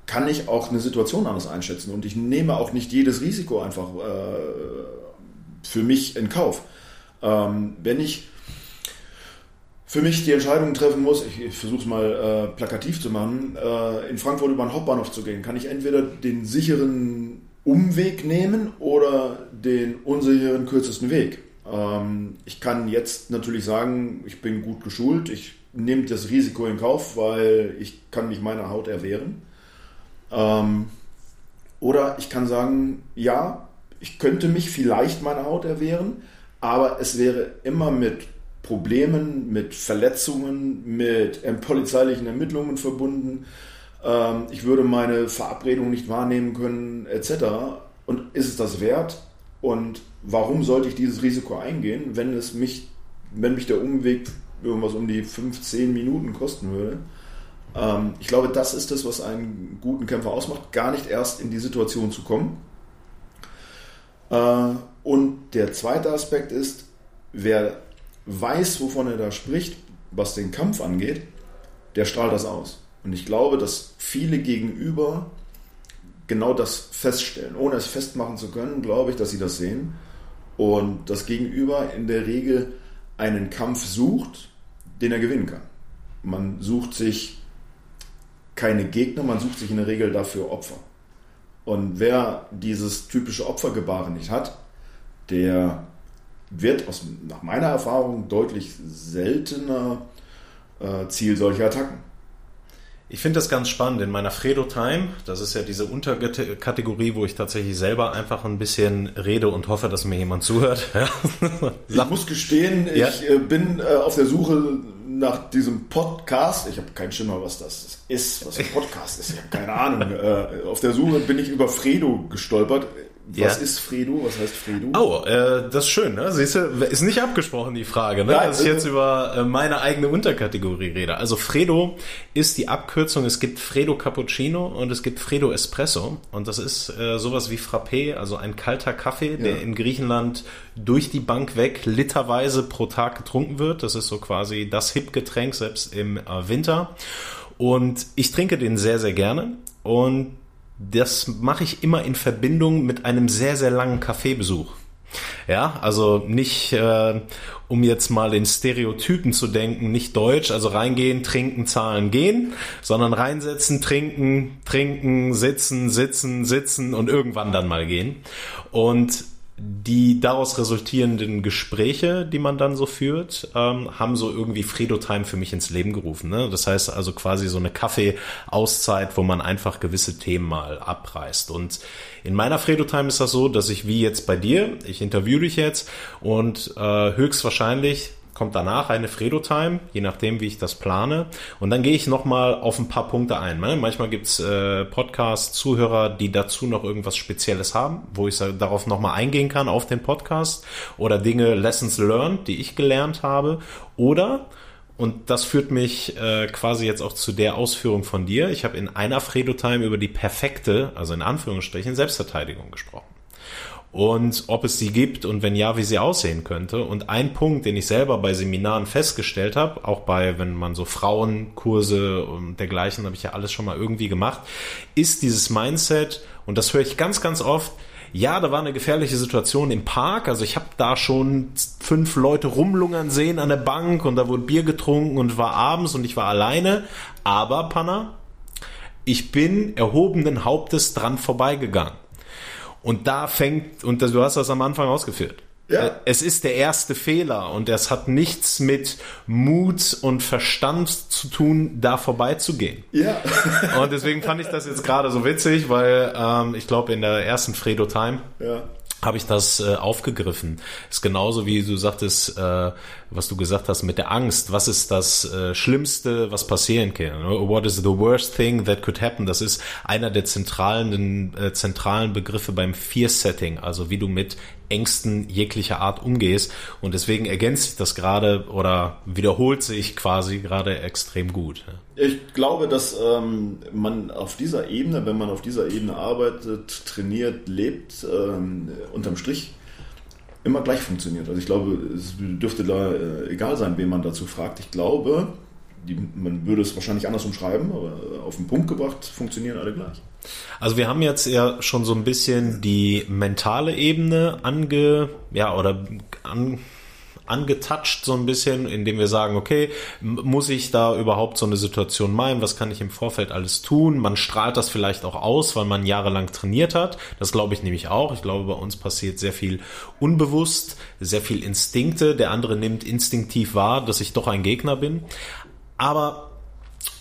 B: kann ich auch eine Situation anders einschätzen und ich nehme auch nicht jedes Risiko einfach äh, für mich in Kauf. Ähm, wenn ich für mich die Entscheidung treffen muss, ich, ich versuche es mal äh, plakativ zu machen, äh, in Frankfurt über den Hauptbahnhof zu gehen, kann ich entweder den sicheren Umweg nehmen oder den unsicheren kürzesten Weg. Ähm, ich kann jetzt natürlich sagen, ich bin gut geschult, ich nehme das Risiko in Kauf, weil ich kann mich meiner Haut erwehren. Ähm, oder ich kann sagen, ja, ich könnte mich vielleicht meiner Haut erwehren, aber es wäre immer mit Problemen, mit Verletzungen, mit polizeilichen Ermittlungen verbunden. Ähm, ich würde meine Verabredung nicht wahrnehmen können, etc. Und ist es das wert? Und warum sollte ich dieses Risiko eingehen, wenn es mich, wenn mich der Umweg irgendwas um die 15 Minuten kosten würde? Ähm, ich glaube, das ist es, was einen guten Kämpfer ausmacht, gar nicht erst in die Situation zu kommen. Äh, und der zweite Aspekt ist, wer weiß, wovon er da spricht, was den Kampf angeht, der strahlt das aus. Und ich glaube, dass viele gegenüber genau das feststellen. Ohne es festmachen zu können, glaube ich, dass sie das sehen. Und das Gegenüber in der Regel einen Kampf sucht, den er gewinnen kann. Man sucht sich keine Gegner, man sucht sich in der Regel dafür Opfer. Und wer dieses typische Opfergebaren nicht hat, der wird aus, nach meiner Erfahrung deutlich seltener äh, Ziel solcher Attacken.
A: Ich finde das ganz spannend. In meiner Fredo Time, das ist ja diese Unterkategorie, wo ich tatsächlich selber einfach ein bisschen rede und hoffe, dass mir jemand zuhört. <laughs>
B: ich muss gestehen, ja. ich äh, bin äh, auf der Suche nach diesem Podcast. Ich habe keinen Schimmer, was das ist, was ein Podcast ist. Ich habe keine Ahnung. <laughs> Äh, auf der Suche bin ich über Fredo gestolpert. Was ja. ist Fredo? Was heißt Fredo?
A: Oh, äh, das ist schön, ne? Siehst du, ist nicht abgesprochen die Frage, ne? Ja, dass ich jetzt über äh, meine eigene Unterkategorie rede. Also Fredo ist die Abkürzung, es gibt Fredo Cappuccino und es gibt Fredo Espresso und das ist äh, sowas wie Frappé, also ein kalter Kaffee, ja. der in Griechenland durch die Bank weg literweise pro Tag getrunken wird. Das ist so quasi das Hip-Getränk, selbst im äh, Winter. Und ich trinke den sehr, sehr gerne und das mache ich immer in Verbindung mit einem sehr, sehr langen Kaffeebesuch. Ja, also nicht, äh, um jetzt mal in Stereotypen zu denken, nicht deutsch, also reingehen, trinken, zahlen, gehen, sondern reinsetzen, trinken, trinken, sitzen, sitzen, sitzen und irgendwann dann mal gehen. Und die daraus resultierenden Gespräche, die man dann so führt, ähm, haben so irgendwie Fredo-Time für mich ins Leben gerufen. Ne? Das heißt also quasi so eine Kaffee-Auszeit, wo man einfach gewisse Themen mal abreißt. Und in meiner Fredo-Time ist das so, dass ich wie jetzt bei dir, ich interviewe dich jetzt und äh, höchstwahrscheinlich kommt danach eine Fredo-Time, je nachdem, wie ich das plane. Und dann gehe ich nochmal auf ein paar Punkte ein. Ne? Manchmal gibt's äh, Podcast-Zuhörer, die dazu noch irgendwas Spezielles haben, wo ich darauf nochmal eingehen kann auf den Podcast oder Dinge, Lessons learned, die ich gelernt habe. Oder und das führt mich äh, quasi jetzt auch zu der Ausführung von dir. Ich habe in einer Fredo-Time über die perfekte, also in Anführungsstrichen, Selbstverteidigung gesprochen. Und ob es sie gibt und wenn ja, wie sie aussehen könnte. Und ein Punkt, den ich selber bei Seminaren festgestellt habe, auch bei, wenn man so Frauenkurse und dergleichen, habe ich ja alles schon mal irgendwie gemacht, ist dieses Mindset, und das höre ich ganz, ganz oft, ja, da war eine gefährliche Situation im Park. Also ich habe da schon fünf Leute rumlungern sehen an der Bank und da wurde Bier getrunken und war abends und ich war alleine. Aber, Panna, ich bin erhobenen Hauptes dran vorbeigegangen. Und da fängt, und du hast das am Anfang ausgeführt. Ja. Es ist der erste Fehler und es hat nichts mit Mut und Verstand zu tun, da vorbeizugehen.
B: Ja.
A: und deswegen fand ich das jetzt gerade so witzig, weil ähm, ich glaube in der ersten Fredo Time ja habe ich das äh, aufgegriffen. Ist genauso wie du sagtest, äh, was du gesagt hast mit der Angst. Was ist das äh, Schlimmste, was passieren kann? What is the worst thing that could happen? Das ist einer der zentralen, äh, zentralen Begriffe beim Fear-Setting, also wie du mit Ängsten jeglicher Art umgehst. Und deswegen ergänzt sich das gerade oder wiederholt sich quasi gerade extrem gut.
B: Ich glaube, dass ähm, man auf dieser Ebene, wenn man auf dieser Ebene arbeitet, trainiert, lebt, ähm, unterm Strich immer gleich funktioniert. Also ich glaube, es dürfte da äh, egal sein, wen man dazu fragt. Ich glaube, die, man würde es wahrscheinlich anders umschreiben, aber auf den Punkt gebracht funktionieren alle gleich.
A: Also wir haben jetzt ja schon so ein bisschen die mentale Ebene ange, ja, oder an, angetouched so ein bisschen, indem wir sagen, okay, muss ich da überhaupt so eine Situation meinen? Was kann ich im Vorfeld alles tun? Man strahlt das vielleicht auch aus, weil man jahrelang trainiert hat. Das glaube ich nämlich auch. Ich glaube, bei uns passiert sehr viel unbewusst, sehr viel Instinkte. Der andere nimmt instinktiv wahr, dass ich doch ein Gegner bin. Aber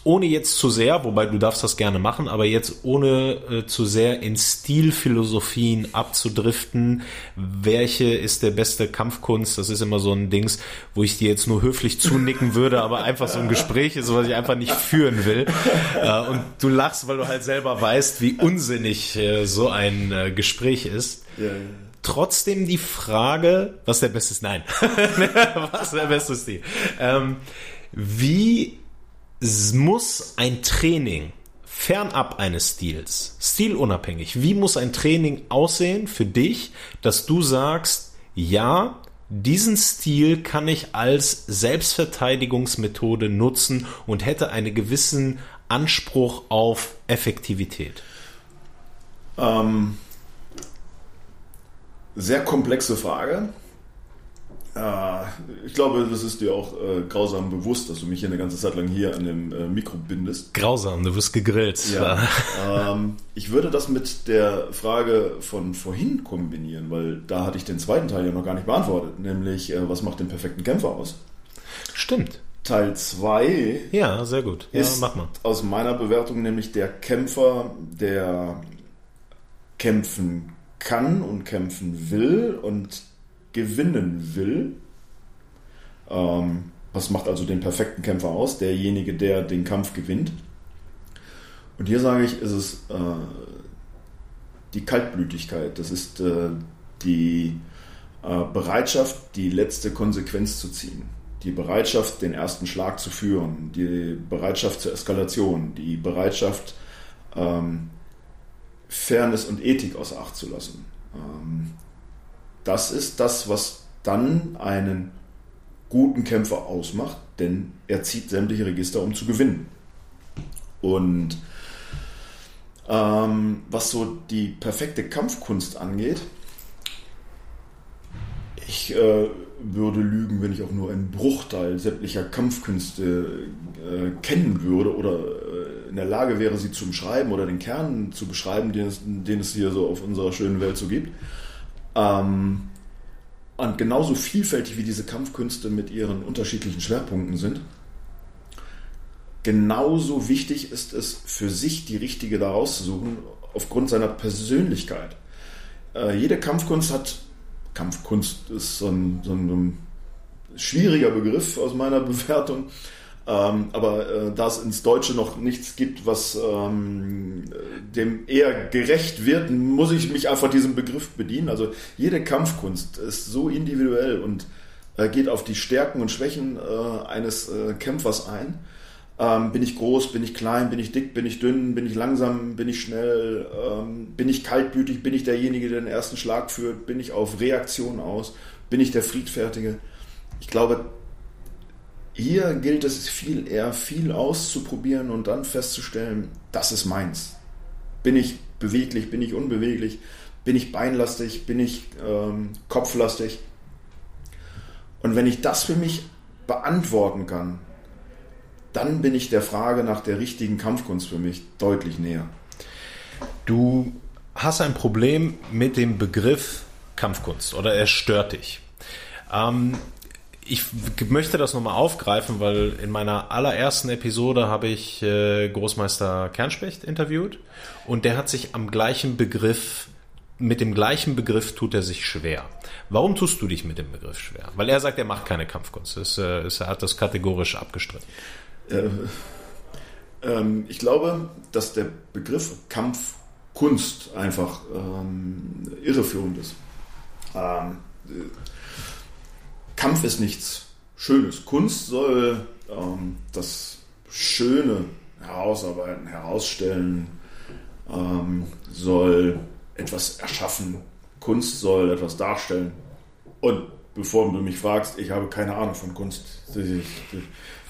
A: ohne jetzt zu sehr, wobei du darfst das gerne machen, aber jetzt ohne äh, zu sehr in Stilphilosophien abzudriften, welche ist der beste Kampfkunst, das ist immer so ein Dings, wo ich dir jetzt nur höflich zunicken würde, aber einfach so ein Gespräch ist, was ich einfach nicht führen will. Äh, und du lachst, weil du halt selber weißt, wie unsinnig äh, so ein äh, Gespräch ist. Ja, ja. Trotzdem die Frage, was der beste ist? Nein. <laughs> was der beste Stil? Ähm, wie muss ein Training fernab eines Stils, stilunabhängig, wie muss ein Training aussehen für dich, dass du sagst, ja, diesen Stil kann ich als Selbstverteidigungsmethode nutzen und hätte einen gewissen Anspruch auf Effektivität?
B: Ähm, sehr komplexe Frage. Äh, ich glaube, das ist dir auch äh, grausam bewusst, dass du mich hier eine ganze Zeit lang hier an dem äh, Mikro bindest.
A: Grausam, du wirst gegrillt.
B: Ja. ähm, ich würde das mit der Frage von vorhin kombinieren, weil da hatte ich den zweiten Teil ja noch gar nicht beantwortet, nämlich äh, was macht den perfekten Kämpfer aus?
A: Stimmt.
B: Teil 2
A: ja, sehr gut. Ja,
B: ist
A: mach mal.
B: aus meiner Bewertung nämlich der Kämpfer, der kämpfen kann und kämpfen will und gewinnen will. Ähm, was macht also den perfekten Kämpfer aus? Derjenige, der den Kampf gewinnt. Und hier sage ich, ist es äh, die Kaltblütigkeit. Das ist äh, die äh, Bereitschaft, die letzte Konsequenz zu ziehen. Die Bereitschaft, den ersten Schlag zu führen. Die Bereitschaft zur Eskalation. Die Bereitschaft, ähm, Fairness und Ethik außer Acht zu lassen. Ähm, das ist das, was dann einen guten Kämpfer ausmacht, denn er zieht sämtliche Register, um zu gewinnen. Und ähm, was so die perfekte Kampfkunst angeht, ich äh, würde lügen, wenn ich auch nur einen Bruchteil sämtlicher Kampfkünste äh, kennen würde oder äh, in der Lage wäre, sie zu beschreiben oder den Kern zu beschreiben, den es, den es hier so auf unserer schönen Welt so gibt. Ähm, und genauso vielfältig wie diese Kampfkünste mit ihren unterschiedlichen Schwerpunkten sind, genauso wichtig ist es für sich die richtige da rauszusuchen, aufgrund seiner Persönlichkeit. Äh, jede Kampfkunst hat, Kampfkunst ist so ein, so ein schwieriger Begriff aus meiner <laughs> Bewertung, ähm, aber äh, da es ins Deutsche noch nichts gibt, was ähm, dem eher gerecht wird, muss ich mich einfach diesem Begriff bedienen. Also jede Kampfkunst ist so individuell und äh, geht auf die Stärken und Schwächen äh, eines äh, Kämpfers ein. Ähm, bin ich groß, bin ich klein, bin ich dick, bin ich dünn, bin ich langsam, bin ich schnell, ähm, bin ich kaltblütig, bin ich derjenige, der den ersten Schlag führt, bin ich auf Reaktion aus, bin ich der Friedfertige. Ich glaube, hier gilt es viel eher, viel auszuprobieren und dann festzustellen, das ist meins. Bin ich beweglich, bin ich unbeweglich, bin ich beinlastig, bin ich ähm, kopflastig. Und wenn ich das für mich beantworten kann, dann bin ich der Frage nach der richtigen Kampfkunst für mich deutlich näher.
A: Du hast ein Problem mit dem Begriff Kampfkunst oder er stört dich. Ähm, ich möchte das nochmal aufgreifen, weil in meiner allerersten Episode habe ich äh, Großmeister Kernspecht interviewt und der hat sich am gleichen Begriff, mit dem gleichen Begriff tut er sich schwer. Warum tust du dich mit dem Begriff schwer? Weil er sagt, er macht keine Kampfkunst. Das, äh, er hat das kategorisch abgestritten. Äh,
B: ähm, ich glaube, dass der Begriff Kampfkunst einfach ähm, irreführend ist. Ähm, Kampf ist nichts Schönes. Kunst soll ähm, das Schöne herausarbeiten, herausstellen, ähm, soll etwas erschaffen. Kunst soll etwas darstellen. Und bevor du mich fragst, ich habe keine Ahnung von Kunst. Ich, ich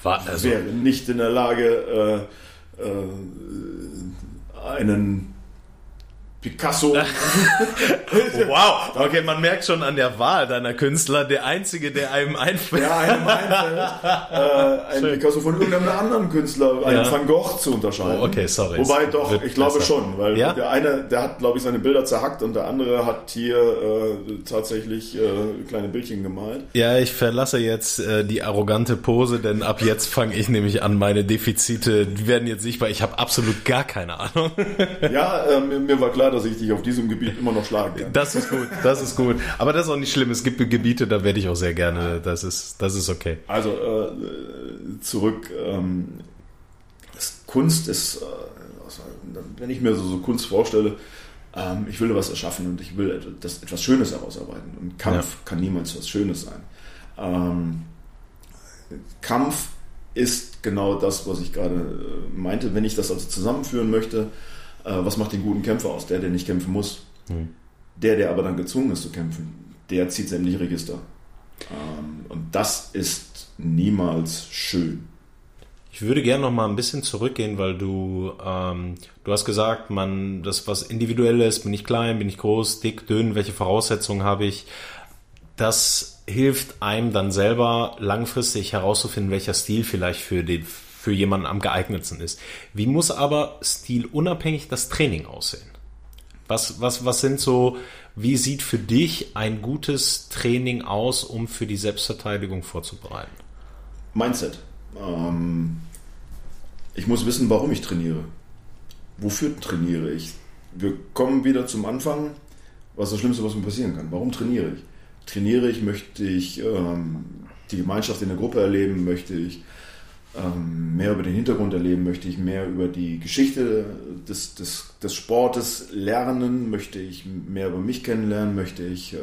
B: also, wäre nicht in der Lage, äh, äh, einen Picasso. <laughs>
A: wow, okay, man merkt schon an der Wahl deiner Künstler, der einzige, der einem einfällt.
B: Ja, einem einfällt, äh, ein Picasso von irgendeinem anderen Künstler, einen ja. Van Gogh zu unterscheiden.
A: Oh, okay, sorry.
B: Wobei doch, ich glaube besser. schon, weil ja? der eine, der hat, glaube ich, seine Bilder zerhackt und der andere hat hier äh, tatsächlich äh, kleine Bildchen gemalt.
A: Ja, ich verlasse jetzt äh, die arrogante Pose, denn ab jetzt fange ich nämlich an, meine Defizite, die werden jetzt sichtbar. Ich habe absolut gar keine Ahnung.
B: ja, äh, mir war klar, dass ich dich auf diesem Gebiet immer noch schlagen kann.
A: Das ist gut, das ist gut. Aber das ist auch nicht schlimm. Es gibt Gebiete, da werde ich auch sehr gerne. Das ist, das ist okay.
B: Also äh, zurück. Ähm, Kunst ist, äh, wenn ich mir so, so Kunst vorstelle, ähm, ich will was erschaffen und ich will das, etwas Schönes herausarbeiten. Und Kampf ja. kann niemals was Schönes sein. Ähm, Kampf ist genau das, was ich gerade äh, meinte. Wenn ich das also zusammenführen möchte, was macht den guten Kämpfer aus? Der, der nicht kämpfen muss. Mhm. Der, der aber dann gezwungen ist zu kämpfen, der zieht sämtliche Register. Ähm, und das ist niemals schön.
A: Ich würde gerne noch mal ein bisschen zurückgehen, weil du, ähm, du hast gesagt, man, das was individuelles, bin ich klein, bin ich groß, dick, dünn, welche Voraussetzungen habe ich? Das hilft einem dann selber langfristig herauszufinden, welcher Stil vielleicht für den, für jemanden am geeignetsten ist. Wie muss aber stilunabhängig das Training aussehen? Was, was, was sind so, wie sieht für dich ein gutes Training aus, um für die Selbstverteidigung vorzubereiten?
B: Mindset. Ähm, ich muss wissen, warum ich trainiere. Wofür trainiere ich? Wir kommen wieder zum Anfang. Was ist das Schlimmste, was mir passieren kann? Warum trainiere ich? Trainiere ich, möchte ich ähm, die Gemeinschaft in der Gruppe erleben, möchte ich mehr über den Hintergrund erleben, möchte ich mehr über die Geschichte des, des, des Sportes lernen, möchte ich mehr über mich kennenlernen, möchte ich äh,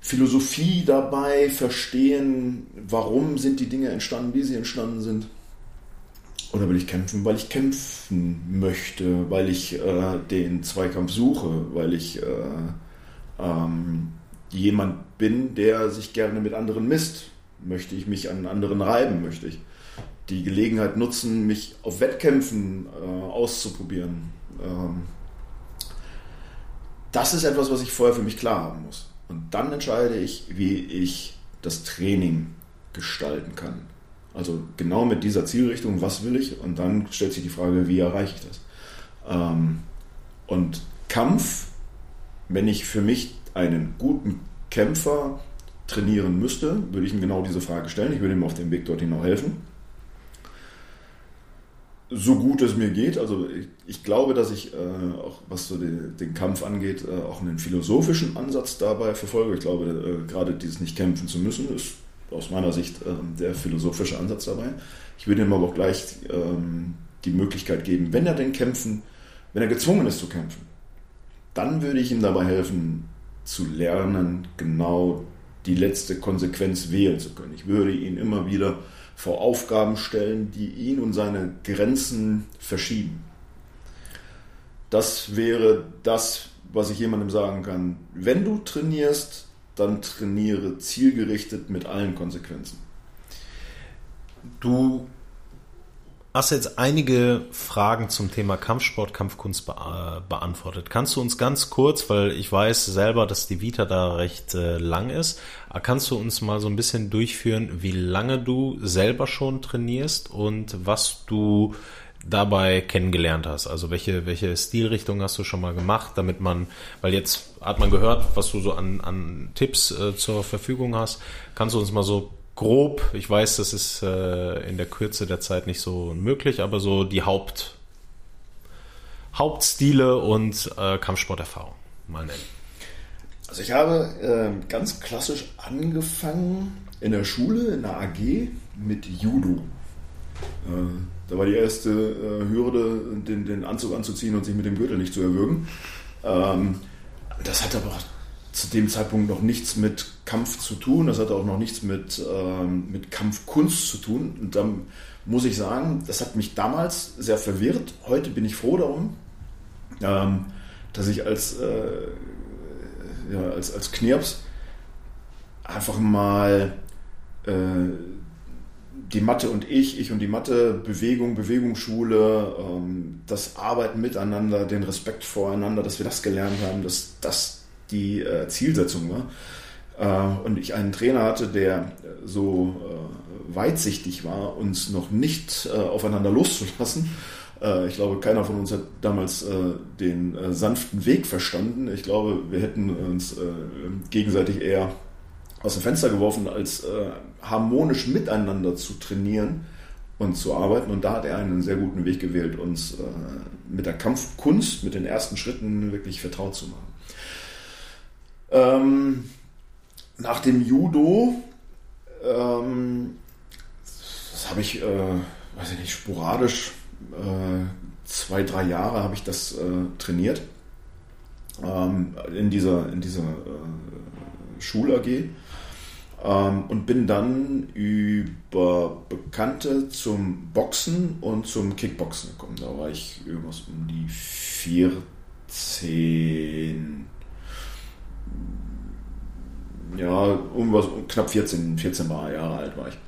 B: Philosophie dabei verstehen, warum sind die Dinge entstanden, wie sie entstanden sind. Oder will ich kämpfen, weil ich kämpfen möchte, weil ich äh, den Zweikampf suche, weil ich äh, ähm, jemand bin, der sich gerne mit anderen misst, Möchte ich mich an anderen reiben? Möchte ich die Gelegenheit nutzen, mich auf Wettkämpfen äh, auszuprobieren? Ähm, das ist etwas, was ich vorher für mich klar haben muss. Und dann entscheide ich, wie ich das Training gestalten kann. Also genau mit dieser Zielrichtung, was will ich? Und dann stellt sich die Frage, wie erreiche ich das? Ähm, und Kampf, wenn ich für mich einen guten Kämpfer trainieren müsste, würde ich ihm genau diese Frage stellen. Ich würde ihm auf dem Weg dorthin auch helfen. So gut es mir geht, also ich, ich glaube, dass ich äh, auch was so den, den Kampf angeht, äh, auch einen philosophischen Ansatz dabei verfolge. Ich glaube, äh, gerade dieses nicht kämpfen zu müssen, ist aus meiner Sicht ähm, der philosophische Ansatz dabei. Ich würde ihm aber auch gleich ähm, die Möglichkeit geben, wenn er denn kämpfen, wenn er gezwungen ist zu kämpfen, dann würde ich ihm dabei helfen, zu lernen, genau die letzte Konsequenz wählen zu können. Ich würde ihn immer wieder vor Aufgaben stellen, die ihn und seine Grenzen verschieben. Das wäre das, was ich jemandem sagen kann. Wenn du trainierst, dann trainiere zielgerichtet mit allen Konsequenzen.
A: Du hast jetzt einige Fragen zum Thema Kampfsport, Kampfkunst be beantwortet. Kannst du uns ganz kurz, weil ich weiß selber, dass die Vita da recht äh, lang ist, äh, kannst du uns mal so ein bisschen durchführen, wie lange du selber schon trainierst und was du dabei kennengelernt hast? Also welche, welche Stilrichtung hast du schon mal gemacht, damit man, weil jetzt hat man gehört, was du so an, an Tipps äh, zur Verfügung hast. Kannst du uns mal so grob, ich weiß, das ist äh, in der Kürze der Zeit nicht so möglich, aber so die Haupt, Hauptstile und äh, Kampfsporterfahrung mal nennen.
B: Also ich habe äh, ganz klassisch angefangen in der Schule, in der AG mit Judo. Äh, da war die erste äh, Hürde, den, den, Anzug anzuziehen und sich mit dem Gürtel nicht zu erwürgen. Ähm, das hat aber auch zu dem Zeitpunkt noch nichts mit Kampf zu tun. Das hatte auch noch nichts mit, ähm, mit Kampfkunst zu tun. Und dann muss ich sagen, das hat mich damals sehr verwirrt. Heute bin ich froh darum, ähm, dass ich als, äh, ja, als, als Knirps einfach mal äh, die Mathe und ich, ich und die Mathe, Bewegung, Bewegungsschule, ähm, das Arbeiten miteinander, den Respekt voreinander, dass wir das gelernt haben, dass das die äh, Zielsetzung war. Äh, und ich einen Trainer hatte, der so äh, weitsichtig war, uns noch nicht äh, aufeinander loszulassen. Äh, ich glaube, keiner von uns hat damals äh, den sanften Weg verstanden. Ich glaube, wir hätten uns gegenseitig eher aus dem Fenster geworfen, als harmonisch miteinander zu trainieren und zu arbeiten. Und da hat er einen sehr guten Weg gewählt, uns mit der Kampfkunst, mit den ersten Schritten wirklich vertraut zu machen. Ähm, nach dem Judo, ähm, das habe ich, äh, weiß ich nicht, sporadisch, äh, zwei, drei Jahre habe ich das äh, trainiert. Ähm, in dieser, in dieser äh, Schul-AG. Ähm, und bin dann über Bekannte zum Boxen und zum Kickboxen gekommen. Da war ich irgendwas um die 14, ja, irgendwas, knapp 14, 14 Jahre alt war ich.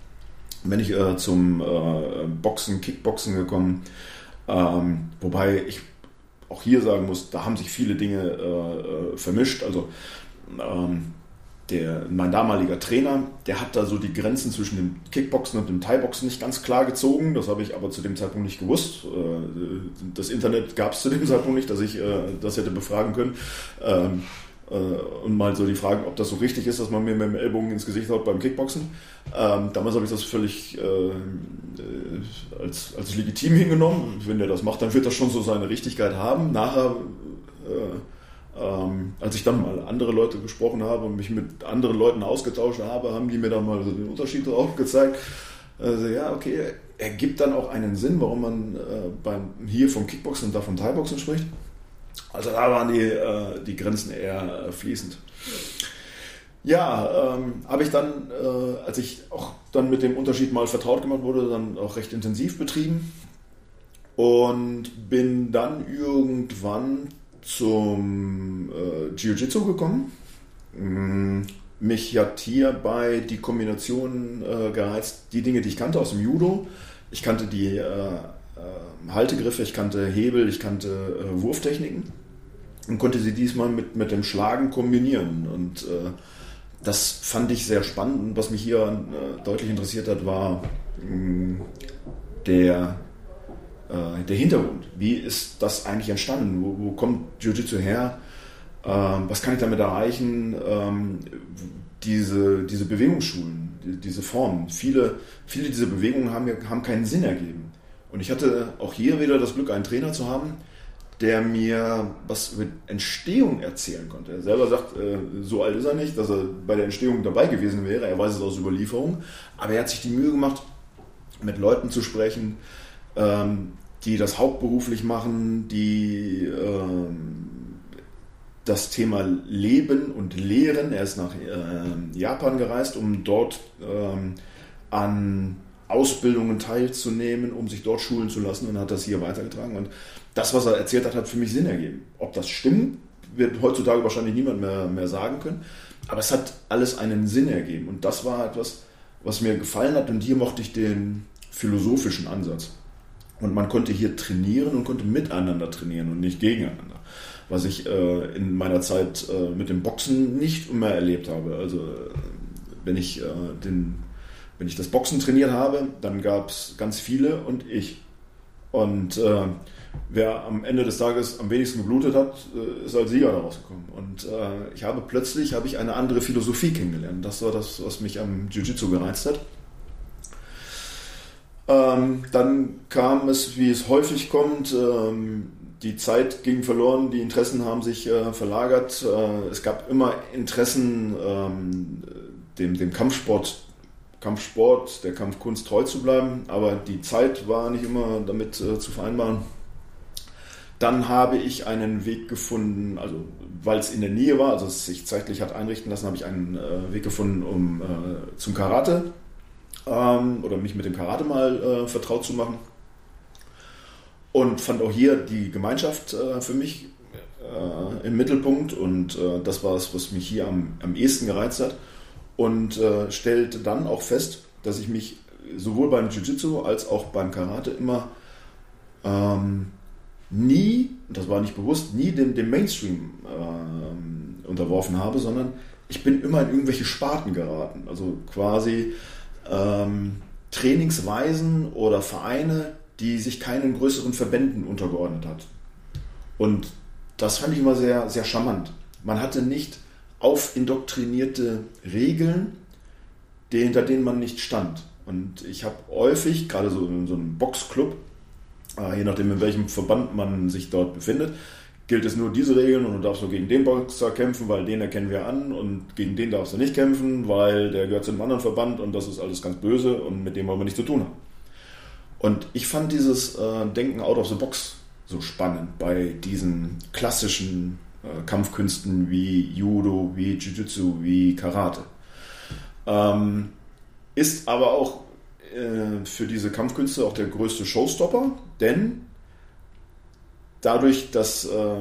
B: Bin ich äh, zum äh, Boxen, Kickboxen gekommen, ähm, wobei ich auch hier sagen muss, da haben sich viele Dinge äh, äh vermischt. Also ähm, der, mein damaliger Trainer, der hat da so die Grenzen zwischen dem Kickboxen und dem Thai-Boxen nicht ganz klar gezogen. Das habe ich aber zu dem Zeitpunkt nicht gewusst. Äh, das Internet gab es zu dem Zeitpunkt nicht, dass ich äh, das hätte befragen können. Äh, und mal so die Frage, ob das so richtig ist, dass man mir mit dem Ellbogen ins Gesicht haut beim Kickboxen. Ähm, damals habe ich das völlig äh, äh, als, als legitim hingenommen. Wenn der das macht, dann wird das schon so seine Richtigkeit haben. Nachher, äh, ähm, als ich dann mal andere Leute gesprochen habe und mich mit anderen Leuten ausgetauscht habe, haben die mir dann mal so den Unterschied drauf gezeigt. Also ja, okay, ergibt dann auch einen Sinn, warum man äh, beim, hier vom Kickboxen und da vom Thai-Boxen spricht. Also da waren die, äh, die Grenzen eher äh, fließend. Ja, ähm, habe ich dann, äh, als ich auch dann mit dem Unterschied mal vertraut gemacht wurde, dann auch recht intensiv betrieben und bin dann irgendwann zum äh, Jiu-Jitsu gekommen. Mm, mich hat hierbei die Kombination äh, gereizt, die Dinge, die ich kannte aus dem Judo. Ich kannte die äh, Haltegriffe, ich kannte Hebel, ich kannte äh, Wurftechniken und konnte sie diesmal mit, mit dem Schlagen kombinieren. Und äh, das fand ich sehr spannend. Und was mich hier äh, deutlich interessiert hat, war mh, mm, der, äh, der Hintergrund. Wie ist das eigentlich entstanden? Wo, wo kommt Jiu-Jitsu her? Ähm, was kann ich damit erreichen? Ähm, diese, diese Bewegungsschulen, die, diese Formen, viele, viele dieser Bewegungen haben, haben keinen Sinn ergeben. Und ich hatte auch hier wieder das Glück, einen Trainer zu haben, der mir was über Entstehung erzählen konnte. Er selber sagt, äh, so alt ist er nicht, dass er bei der Entstehung dabei gewesen wäre. Er weiß es aus Überlieferung. Aber er hat sich die Mühe gemacht, mit Leuten zu sprechen, ähm, die das hauptberuflich machen, die ähm, das Thema Leben und Lehren. Er ist nach äh, Japan gereist, um dort ähm, an Ausbildungen teilzunehmen, um sich dort schulen zu lassen und hat das hier weitergetragen. Und das, was er erzählt hat, hat für mich Sinn ergeben. Ob das stimmt, wird heutzutage wahrscheinlich niemand mehr, mehr sagen können. Aber es hat alles einen Sinn ergeben. Und das war etwas, was mir gefallen hat. Und hier mochte ich den philosophischen Ansatz. Und man konnte hier trainieren und konnte miteinander trainieren und nicht gegeneinander. Was ich äh, in meiner Zeit äh, mit dem Boxen nicht immer erlebt habe. Also äh, wenn ich äh, den wenn ich das Boxen trainiert habe, dann gab es ganz viele und ich. Und äh, wer am Ende des Tages am wenigsten geblutet hat, äh, ist als Sieger daraus gekommen. Und äh, ich habe plötzlich habe ich eine andere Philosophie kennengelernt. Das war das, was mich am Jiu-Jitsu gereizt hat. Ähm, dann kam es, wie es häufig kommt, ähm, die Zeit ging verloren, die Interessen haben sich äh, verlagert. Äh, es gab immer Interessen, ähm, dem, dem Kampfsport Kampfsport, der Kampfkunst treu zu bleiben, aber die Zeit war nicht immer damit äh, zu vereinbaren. Dann habe ich einen Weg gefunden, also weil es in der Nähe war, also es sich zeitlich hat einrichten lassen, habe ich einen äh, Weg gefunden, um äh, zum Karate ähm, oder mich mit dem Karate mal äh, vertraut zu machen. Und fand auch hier die Gemeinschaft äh, für mich äh, im Mittelpunkt und das war es, was mich hier am, am ehesten gereizt hat und äh, stellte dann auch fest, dass ich mich sowohl beim Jiu-Jitsu als auch beim Karate immer ähm, nie, das war nicht bewusst, nie dem, dem Mainstream äh, unterworfen habe, sondern ich bin immer in irgendwelche Sparten geraten. Also quasi ähm, Trainingsweisen oder Vereine, die sich keinen größeren Verbänden untergeordnet hat. Und das fand ich immer sehr, sehr charmant. Man hatte nicht aufindoktrinierte Regeln, die, hinter denen man nicht stand. Und ich habe häufig, gerade so in so einem Boxclub, äh, je nachdem in welchem Verband man sich dort befindet, gilt es nur diese Regeln und du darfst nur gegen den Boxer kämpfen, weil den erkennen wir an und gegen den darfst du nicht kämpfen, weil der gehört zu einem anderen Verband und das ist alles ganz böse und mit dem wollen wir nichts zu tun haben. Und ich fand dieses äh, Denken out of the box so spannend bei diesen klassischen Kampfkünsten wie Judo, wie Jiu-Jitsu, wie Karate. Ähm, ist aber auch äh, für diese Kampfkünste auch der größte Showstopper, denn dadurch, dass äh,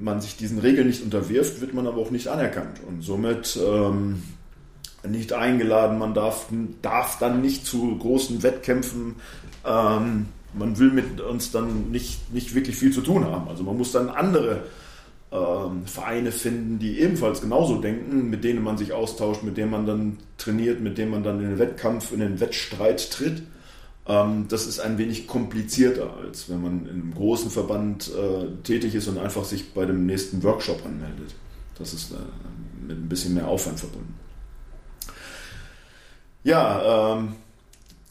B: man sich diesen Regeln nicht unterwirft, wird man aber auch nicht anerkannt und somit ähm, nicht eingeladen. Man darf, darf dann nicht zu großen Wettkämpfen. Ähm, man will mit uns dann nicht, nicht wirklich viel zu tun haben. Also man muss dann andere ähm, Vereine finden, die ebenfalls genauso denken, mit denen man sich austauscht, mit denen man dann trainiert, mit denen man dann in den Wettkampf, in den Wettstreit tritt. Ähm, das ist ein wenig komplizierter, als wenn man in einem großen Verband äh, tätig ist und einfach sich bei dem nächsten Workshop anmeldet. Das ist äh, mit ein bisschen mehr Aufwand verbunden. Ja, ähm,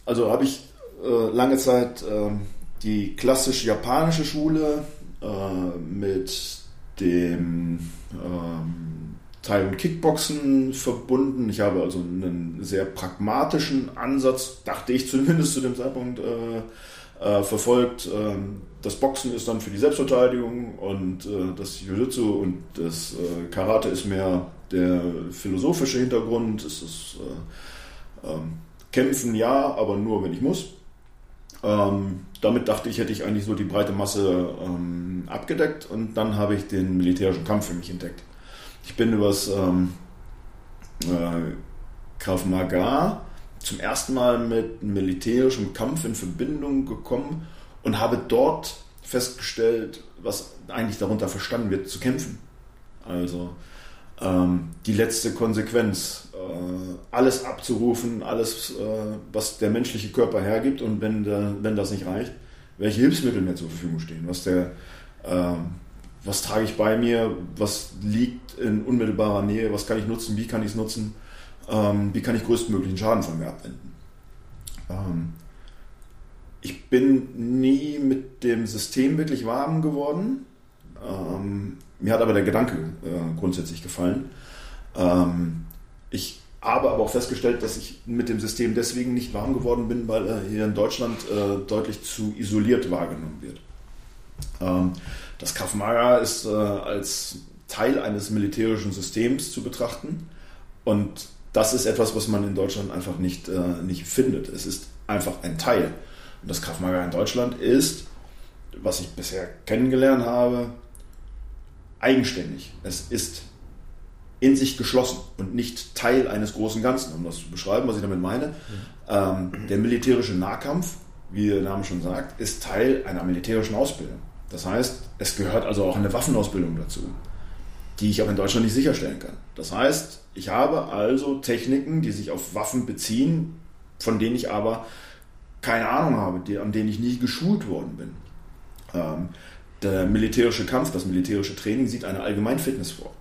B: also habe ich äh, lange Zeit ähm, die klassisch japanische Schule äh, mit dem ähm, Teil Kickboxen verbunden. Ich habe also einen sehr pragmatischen Ansatz, dachte ich zumindest zu dem Zeitpunkt, äh, äh, verfolgt. Ähm, das Boxen ist dann für die Selbstverteidigung und äh, das Jiu-Jitsu und das äh, Karate ist mehr der philosophische Hintergrund. Es ist äh, ähm, Kämpfen ja, aber nur wenn ich muss. Ähm, damit dachte ich, hätte ich eigentlich so die breite Masse ähm, abgedeckt und dann habe ich den militärischen Kampf für mich entdeckt. Ich bin übers ähm, äh, Krav Maga zum ersten Mal mit militärischem Kampf in Verbindung gekommen und habe dort festgestellt, was eigentlich darunter verstanden wird, zu kämpfen. Also ähm, die letzte Konsequenz, äh, alles abzurufen, alles, äh, was der menschliche Körper hergibt und wenn, der, wenn das nicht reicht, welche Hilfsmittel mir zur Verfügung stehen, was der, äh, was trage ich bei mir, was liegt in unmittelbarer Nähe, was kann ich nutzen, wie kann ich es nutzen, ähm, wie kann ich größtmöglichen Schaden von mir abwenden. Ähm, ich bin nie mit dem System wirklich warm geworden. Ähm, mir hat aber der Gedanke äh, grundsätzlich gefallen. Ähm, ich habe aber auch festgestellt, dass ich mit dem System deswegen nicht warm geworden bin, weil er hier in Deutschland äh, deutlich zu isoliert wahrgenommen wird. Ähm, das Krav Maga ist äh, als Teil eines militärischen Systems zu betrachten und das ist etwas, was man in Deutschland einfach nicht, äh, nicht findet. Es ist einfach ein Teil. Und das Krav Maga in Deutschland ist, was ich bisher kennengelernt habe, eigenständig. Es ist in sich geschlossen und nicht Teil eines großen Ganzen. Um das zu beschreiben, was ich damit meine, ähm, der militärische Nahkampf, wie der Name schon sagt, ist Teil einer militärischen Ausbildung. Das heißt, es gehört also auch eine Waffenausbildung dazu, die ich auch in Deutschland nicht sicherstellen kann. Das heißt, ich habe also Techniken, die sich auf Waffen beziehen, von denen ich aber keine Ahnung habe, die, an denen ich nie geschult worden bin. Ähm, der militärische Kampf, das militärische Training sieht eine Allgemeinfitness vor,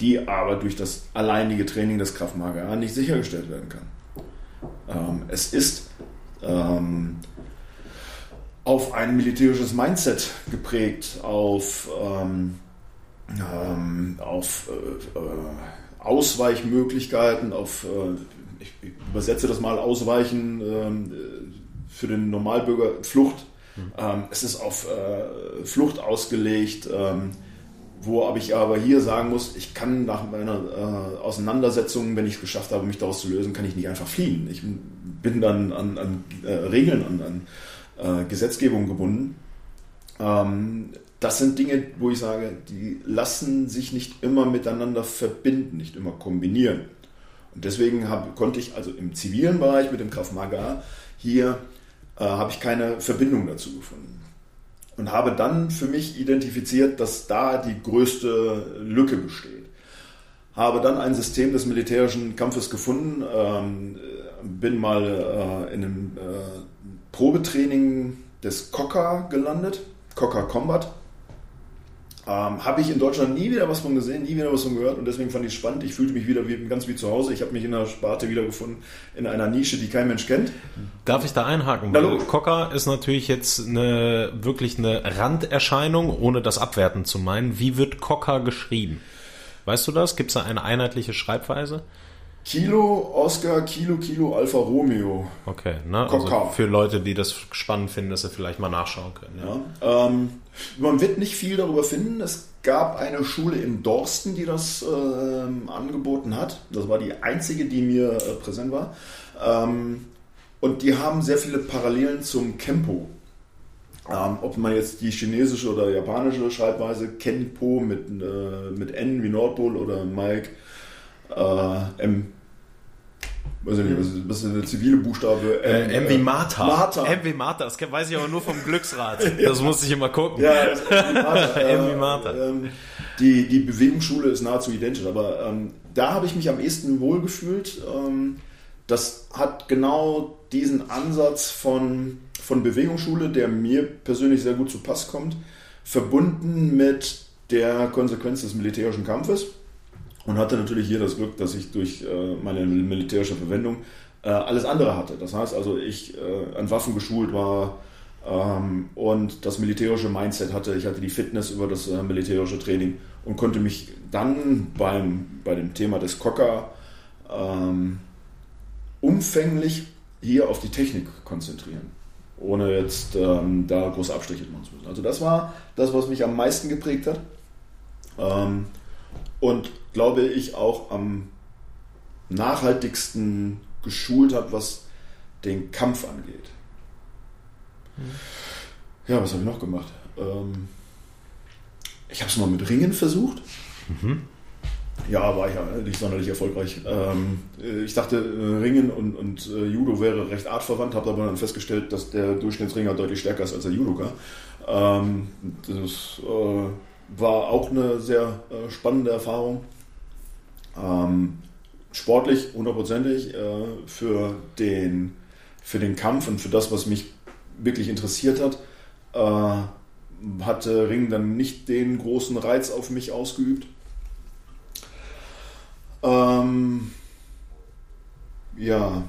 B: die aber durch das alleinige Training des Kraftmager nicht sichergestellt werden kann. Ähm, es ist ähm, auf ein militärisches Mindset geprägt, auf, ähm, ähm, auf äh, äh, Ausweichmöglichkeiten, auf, äh, ich übersetze das mal, Ausweichen ähm, für den Normalbürger, Flucht. Mhm. es ist auf äh, Flucht ausgelegt, ähm, wo ich aber hier sagen muss, ich kann nach meiner äh, Auseinandersetzung, wenn ich es geschafft habe, mich daraus zu lösen, kann ich nicht einfach fliehen. Ich bin dann an, an äh, Regeln, an, an äh, Gesetzgebung gebunden. Ähm, das sind Dinge, wo ich sage, die lassen sich nicht immer miteinander verbinden, nicht immer kombinieren. Und deswegen hab, konnte ich also im zivilen Bereich mit dem Krav Maga hier äh, habe ich keine Verbindung dazu gefunden. Und habe dann für mich identifiziert, dass da die größte Lücke besteht. Habe dann ein System des militärischen Kampfes gefunden, ähm, bin mal äh, in einem äh, Probetraining des Cocker gelandet, Cocker Combat. Ähm, habe ich in Deutschland nie wieder was von gesehen, nie wieder was von gehört und deswegen fand ich es spannend. Ich fühlte mich wieder wie, ganz wie zu Hause. Ich habe mich in der Sparte wiedergefunden, in einer Nische, die kein Mensch kennt.
A: Darf ich da einhaken? Weil Cocker ist natürlich jetzt eine, wirklich eine Randerscheinung, ohne das abwerten zu meinen. Wie wird Cocker geschrieben? Weißt du das? Gibt es da eine einheitliche Schreibweise?
B: Kilo Oscar, Kilo, Kilo Alfa Romeo.
A: Okay, ne? Also für Leute, die das spannend finden, dass sie vielleicht mal nachschauen können.
B: Ja. Ähm, man wird nicht viel darüber finden. Es gab eine Schule in Dorsten, die das äh, angeboten hat. Das war die einzige, die mir äh, präsent war. Ähm, und die haben sehr viele Parallelen zum Kempo. Ähm, ob man jetzt die chinesische oder japanische Schreibweise Kenpo mit, äh, mit N wie Nordpol oder Mike äh, M weiß ich nicht, was ist, was ist der zivile Buchstabe?
A: M, äh, M wie Martha. Martha. M wie Martha, das weiß ich aber nur vom Glücksrad. <laughs> Das ja. musste ich immer gucken. Ja, das ist M wie Martha. <laughs>
B: M wie Martha. Ähm, die, die Bewegungsschule ist nahezu identisch, aber ähm, da habe ich mich am ehesten wohlgefühlt. Ähm, das hat genau diesen Ansatz von, von Bewegungsschule, der mir persönlich sehr gut zu Pass kommt, verbunden mit der Konsequenz des militärischen Kampfes und hatte natürlich hier das Glück, dass ich durch äh, meine militärische Verwendung äh, alles andere hatte. Das heißt also, ich äh, an Waffen geschult war ähm, und das militärische Mindset hatte. Ich hatte die Fitness über das militärische Training und konnte mich dann beim, bei dem Thema des Cocker ähm, umfänglich hier auf die Technik konzentrieren, ohne jetzt ähm, da große Abstriche machen zu müssen. Also das war das, was mich am meisten geprägt hat. Ähm, und glaube ich auch am nachhaltigsten geschult hat, was den Kampf angeht. Mhm. Ja, was habe ich noch gemacht? Ähm, ich habe es mal mit Ringen versucht. Mhm. Ja, war ja nicht sonderlich erfolgreich. Ähm, ich dachte, äh, Ringen und, und äh, Judo wäre recht artverwandt, habe aber dann festgestellt, dass der Durchschnittsringer deutlich stärker ist als der Judoka. Ähm, das äh, war auch eine sehr äh, spannende Erfahrung. Ähm, sportlich hundertprozentig äh, für, den, für den Kampf und für das, was mich wirklich interessiert hat, äh, hatte Ring dann nicht den großen Reiz auf mich ausgeübt. Ähm, ja,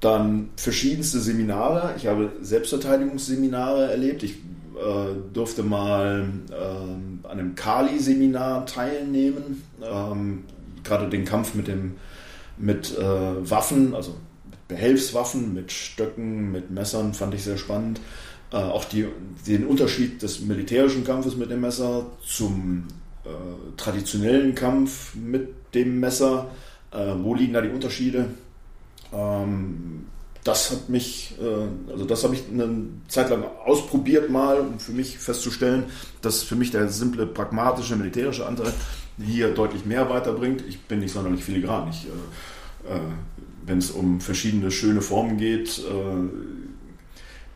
B: dann verschiedenste Seminare. Ich habe Selbstverteidigungsseminare erlebt. Ich äh, durfte mal äh, an einem Kali-Seminar teilnehmen. Ähm, gerade den Kampf mit, dem, mit äh, Waffen, also mit Behelfswaffen, mit Stöcken, mit Messern, fand ich sehr spannend. Äh, auch die, den Unterschied des militärischen Kampfes mit dem Messer zum äh, traditionellen Kampf mit dem Messer Äh, wo liegen da die Unterschiede? Ähm, das hat mich, äh, also das habe ich eine Zeit lang ausprobiert mal, um für mich festzustellen, dass für mich der simple, pragmatische, militärische Anteil hier deutlich mehr weiterbringt. Ich bin nicht sonderlich filigran. Äh, äh, Wenn es um verschiedene schöne Formen geht, äh,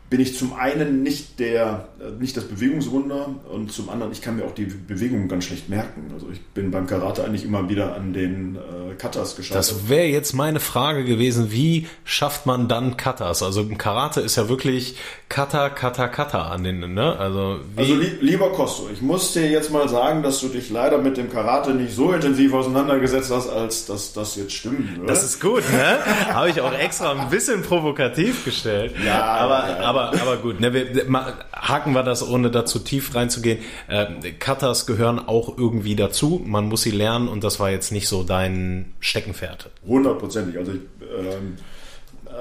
B: bin ich zum einen nicht der nicht das Bewegungswunder und zum anderen ich kann mir auch die Bewegungen ganz schlecht merken. Also ich bin beim Karate eigentlich immer wieder an den äh, Katas gescheitert.
A: Das wäre jetzt meine Frage gewesen, wie schafft man dann Katas? Also Karate ist ja wirklich Kata, Kata, Kata an den, ne? Also,
B: also li lieber Kosto, ich muss dir jetzt mal sagen, dass du dich leider mit dem Karate nicht so intensiv auseinandergesetzt hast, als dass das jetzt stimmen
A: würde. Das ist gut, ne? <laughs> Habe ich auch extra ein bisschen provokativ gestellt. Ja, aber, ja. aber, aber gut, ne? Wir, haken wir das, ohne da zu tief reinzugehen. Äh, Katas gehören auch irgendwie dazu. Man muss sie lernen und das war jetzt nicht so dein Steckenpferd.
B: Hundertprozentig. Also ich, ähm,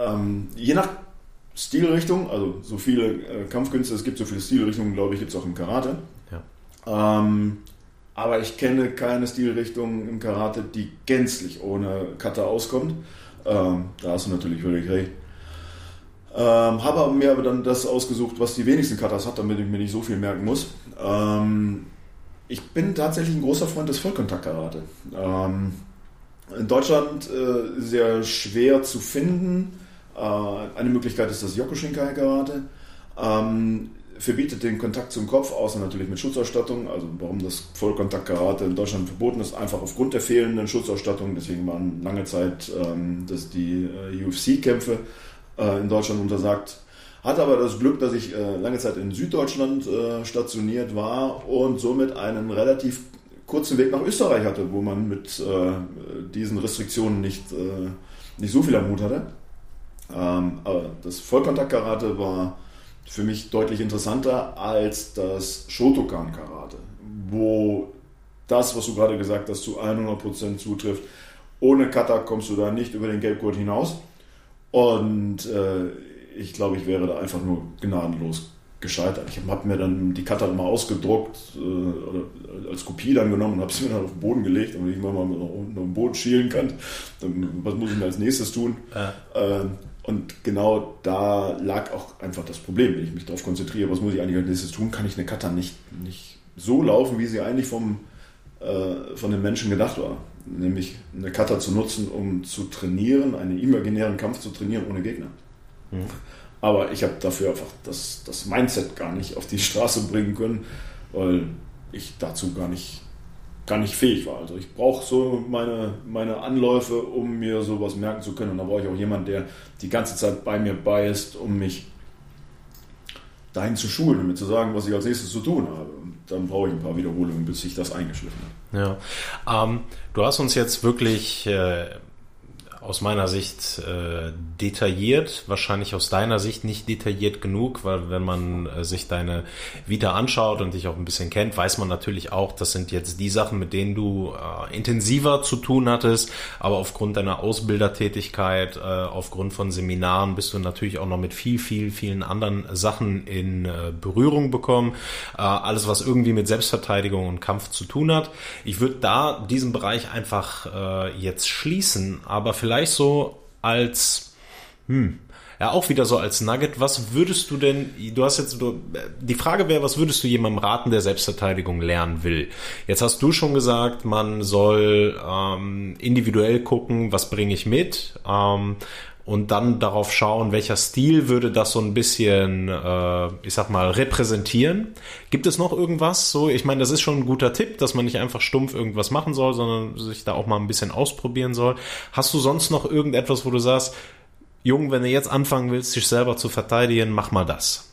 B: ähm, je nach Stilrichtung, also so viele äh, Kampfkünste, es gibt so viele Stilrichtungen, glaube ich, gibt es auch im Karate. Ja. Ähm, aber ich kenne keine Stilrichtung im Karate, die gänzlich ohne Kata auskommt. Ähm, da hast du natürlich völlig recht. Ähm, habe mir aber dann das ausgesucht, was die wenigsten Katas hat, damit ich mir nicht so viel merken muss. Ähm, ich bin tatsächlich ein großer Freund des Vollkontakt-Karate. Ähm, in Deutschland äh, sehr schwer zu finden. Äh, eine Möglichkeit ist das Yokushinkai-Karate. Ähm, verbietet den Kontakt zum Kopf, außer natürlich mit Schutzausstattung. Also warum das Vollkontakt-Karate in Deutschland verboten ist, einfach aufgrund der fehlenden Schutzausstattung. Deswegen waren lange Zeit ähm, dass die äh, UFC-Kämpfe äh, in Deutschland untersagt. Hatte aber das Glück, dass ich äh, lange Zeit in Süddeutschland äh, stationiert war und somit einen relativ kurzen Weg nach Österreich hatte, wo man mit äh, diesen Restriktionen nicht, nicht so viel am Hut hatte. Ähm, aber das Vollkontakt-Karate war für mich deutlich interessanter als das Shotokan-Karate, wo das, was du gerade gesagt hast, zu 100% zutrifft. Ohne Kata kommst du da nicht über den Gelbgurt hinaus. Und äh, ich glaube, ich wäre da einfach nur gnadenlos gescheitert. Ich habe mir dann die Kata mal ausgedruckt äh, oder als Kopie dann genommen und habe sie mir dann auf den Boden gelegt, damit ich mal unten auf den Boden schielen kann. Dann, was muss ich denn als nächstes tun? Ja. Ähm, und genau da lag auch einfach das Problem, wenn ich mich darauf konzentriere, was muss ich eigentlich als nächstes tun, kann ich eine Kata nicht, nicht so laufen, wie sie eigentlich vom, äh, von den Menschen gedacht war. Nämlich eine Kata zu nutzen, um zu trainieren, einen imaginären Kampf zu trainieren ohne Gegner. Mhm. Aber ich habe dafür einfach das, das Mindset gar nicht auf die Straße bringen können, weil ich dazu gar nicht gar nicht fähig war. Also ich brauche so meine, meine Anläufe, um mir sowas merken zu können. Und da brauche ich auch jemanden, der die ganze Zeit bei mir bei ist, um mich dahin zu schulen und mir zu sagen, was ich als nächstes zu tun habe. Und dann brauche ich ein paar Wiederholungen, bis sich das eingeschliffen
A: hat. Ja, ähm, du hast uns jetzt wirklich äh, aus meiner Sicht äh, detailliert, wahrscheinlich aus deiner Sicht nicht detailliert genug, weil wenn man äh, sich deine Vita anschaut und dich auch ein bisschen kennt, weiß man natürlich auch, das sind jetzt die Sachen, mit denen du äh, intensiver zu tun hattest, aber aufgrund deiner Ausbildertätigkeit, äh, aufgrund von Seminaren bist du natürlich auch noch mit viel, viel, vielen anderen Sachen in äh, Berührung bekommen. Äh, alles, was irgendwie mit Selbstverteidigung und Kampf zu tun hat. Ich würde da diesen Bereich einfach äh, jetzt schließen, aber vielleicht vielleicht so als, hm, ja, auch wieder so als Nugget, was würdest du denn, du hast jetzt, du, die Frage wäre, was würdest du jemandem raten, der Selbstverteidigung lernen will? Jetzt hast du schon gesagt, man soll ähm, individuell gucken, was bringe ich mit, ähm, und dann darauf schauen, welcher Stil würde das so ein bisschen, äh, ich sag mal, repräsentieren. Gibt es noch irgendwas? So, ich meine, das ist schon ein guter Tipp, dass man nicht einfach stumpf irgendwas machen soll, sondern sich da auch mal ein bisschen ausprobieren soll. Hast du sonst noch irgendetwas, wo du sagst, Jung, wenn du jetzt anfangen willst, dich selber zu verteidigen, mach mal das?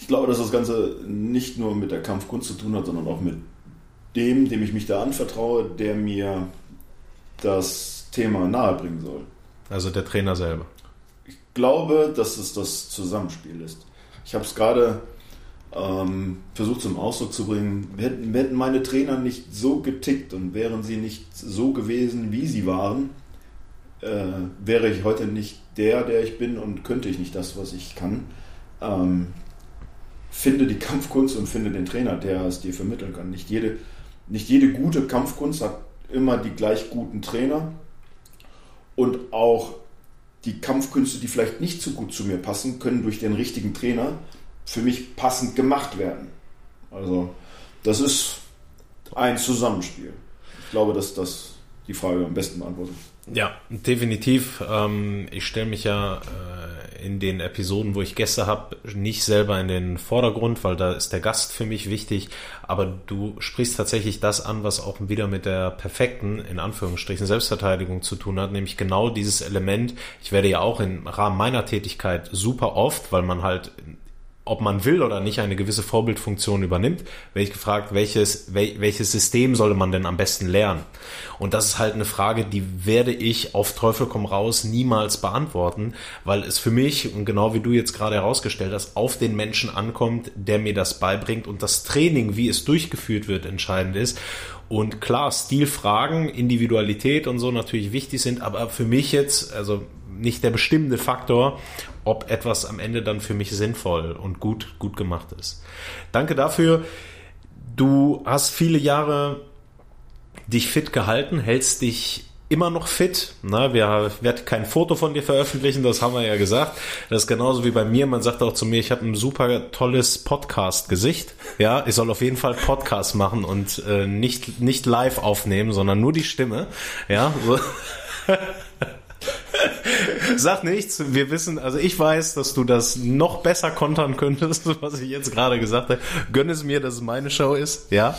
B: Ich glaube, dass das Ganze nicht nur mit der Kampfkunst zu tun hat, sondern auch mit dem, dem ich mich da anvertraue, der mir das Thema nahebringen soll.
A: Also der Trainer selber.
B: Ich glaube, dass es das Zusammenspiel ist. Ich habe es gerade ähm, versucht zum Ausdruck zu bringen. Hätten, hätten meine Trainer nicht so getickt und wären sie nicht so gewesen, wie sie waren, äh, wäre ich heute nicht der, der ich bin und könnte ich nicht das, was ich kann. Ähm, finde die Kampfkunst und finde den Trainer, der es dir vermitteln kann. Nicht jede, nicht jede gute Kampfkunst hat immer die gleich guten Trainer und auch die Kampfkünste, die vielleicht nicht so gut zu mir passen, können durch den richtigen Trainer für mich passend gemacht werden. Also das ist ein Zusammenspiel. Ich glaube, dass das die Frage am besten beantwortet.
A: Ja, definitiv. Ähm, ich stelle mich ja äh, in den Episoden, wo ich Gäste habe, nicht selber in den Vordergrund, weil da ist der Gast für mich wichtig. Aber du sprichst tatsächlich das an, was auch wieder mit der perfekten, in Anführungsstrichen, Selbstverteidigung zu tun hat, nämlich genau dieses Element. Ich werde ja auch im Rahmen meiner Tätigkeit super oft, weil man halt ob man will oder nicht, eine gewisse Vorbildfunktion übernimmt, werde ich gefragt, welches, wel, welches System sollte man denn am besten lernen? Und das ist halt eine Frage, die werde ich auf Teufel komm raus niemals beantworten, weil es für mich, und genau wie du jetzt gerade herausgestellt hast, auf den Menschen ankommt, der mir das beibringt und das Training, wie es durchgeführt wird, entscheidend ist. Und klar, Stilfragen, Individualität und so natürlich wichtig sind, aber für mich jetzt, also nicht der bestimmende Faktor, ob etwas am Ende dann für mich sinnvoll und gut, gut gemacht ist. Danke dafür. Du hast viele Jahre dich fit gehalten, hältst dich immer noch fit. Na, wir werden kein Foto von dir veröffentlichen, das haben wir ja gesagt. Das ist genauso wie bei mir. Man sagt auch zu mir, ich habe ein super tolles Podcast-Gesicht. Ja, ich soll auf jeden Fall Podcast machen und äh, nicht, nicht live aufnehmen, sondern nur die Stimme. Ja, so. <laughs> Sag nichts. Wir wissen, also ich weiß, dass du das noch besser kontern könntest, <laughs> was ich jetzt gerade gesagt habe. Gönn es mir, dass es meine Show ist. Ja.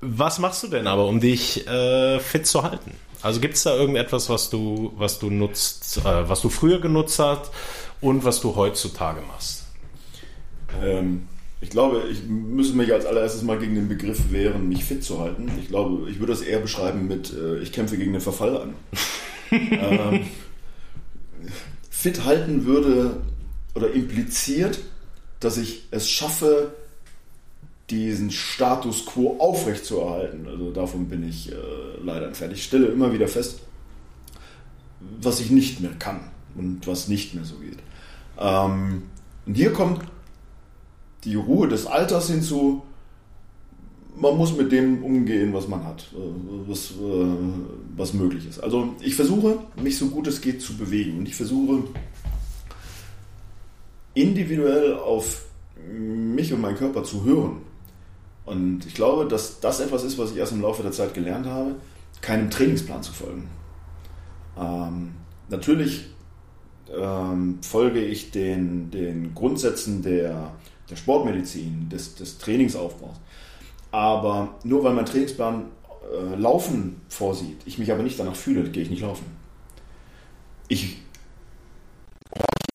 A: Was machst du denn aber, um dich äh, fit zu halten? Also gibt es da irgendetwas, was du, was du nutzt, äh, was du früher genutzt hast und was du heutzutage machst?
B: Ähm, ich glaube, ich müsste mich als allererstes mal gegen den Begriff wehren, mich fit zu halten. Ich glaube, ich würde das eher beschreiben mit, äh, ich kämpfe gegen den Verfall an. <laughs> ähm, fit halten würde oder impliziert, dass ich es schaffe, diesen Status quo aufrechtzuerhalten. Also davon bin ich äh, leider entfernt. Ich stelle immer wieder fest, was ich nicht mehr kann und was nicht mehr so geht. Ähm, und hier kommt die Ruhe des Alters hinzu. Man muss mit dem umgehen, was man hat, äh, was, äh, was möglich ist. Also ich versuche, mich so gut es geht zu bewegen. Und ich versuche individuell auf mich und meinen Körper zu hören und ich glaube, dass das etwas ist, was ich erst im Laufe der Zeit gelernt habe, keinem Trainingsplan zu folgen. Ähm, natürlich ähm, folge ich den, den Grundsätzen der, der Sportmedizin, des, des Trainingsaufbaus. Aber nur weil mein Trainingsplan äh, Laufen vorsieht, ich mich aber nicht danach fühle, gehe ich nicht laufen. Ich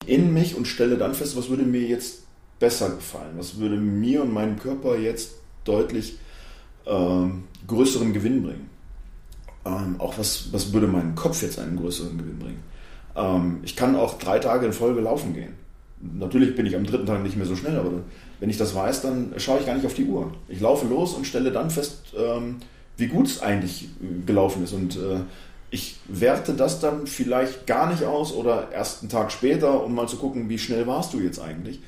B: in mich und stelle dann fest, was würde mir jetzt besser gefallen, was würde mir und meinem Körper jetzt deutlich ähm, größeren Gewinn bringen. Ähm, auch was, was würde meinem Kopf jetzt einen größeren Gewinn bringen? Ähm, ich kann auch drei Tage in Folge laufen gehen. Natürlich bin ich am dritten Tag nicht mehr so schnell, aber wenn ich das weiß, dann schaue ich gar nicht auf die Uhr. Ich laufe los und stelle dann fest, ähm, wie gut es eigentlich äh, gelaufen ist. Und äh, ich werte das dann vielleicht gar nicht aus oder erst einen Tag später, um mal zu gucken, wie schnell warst du jetzt eigentlich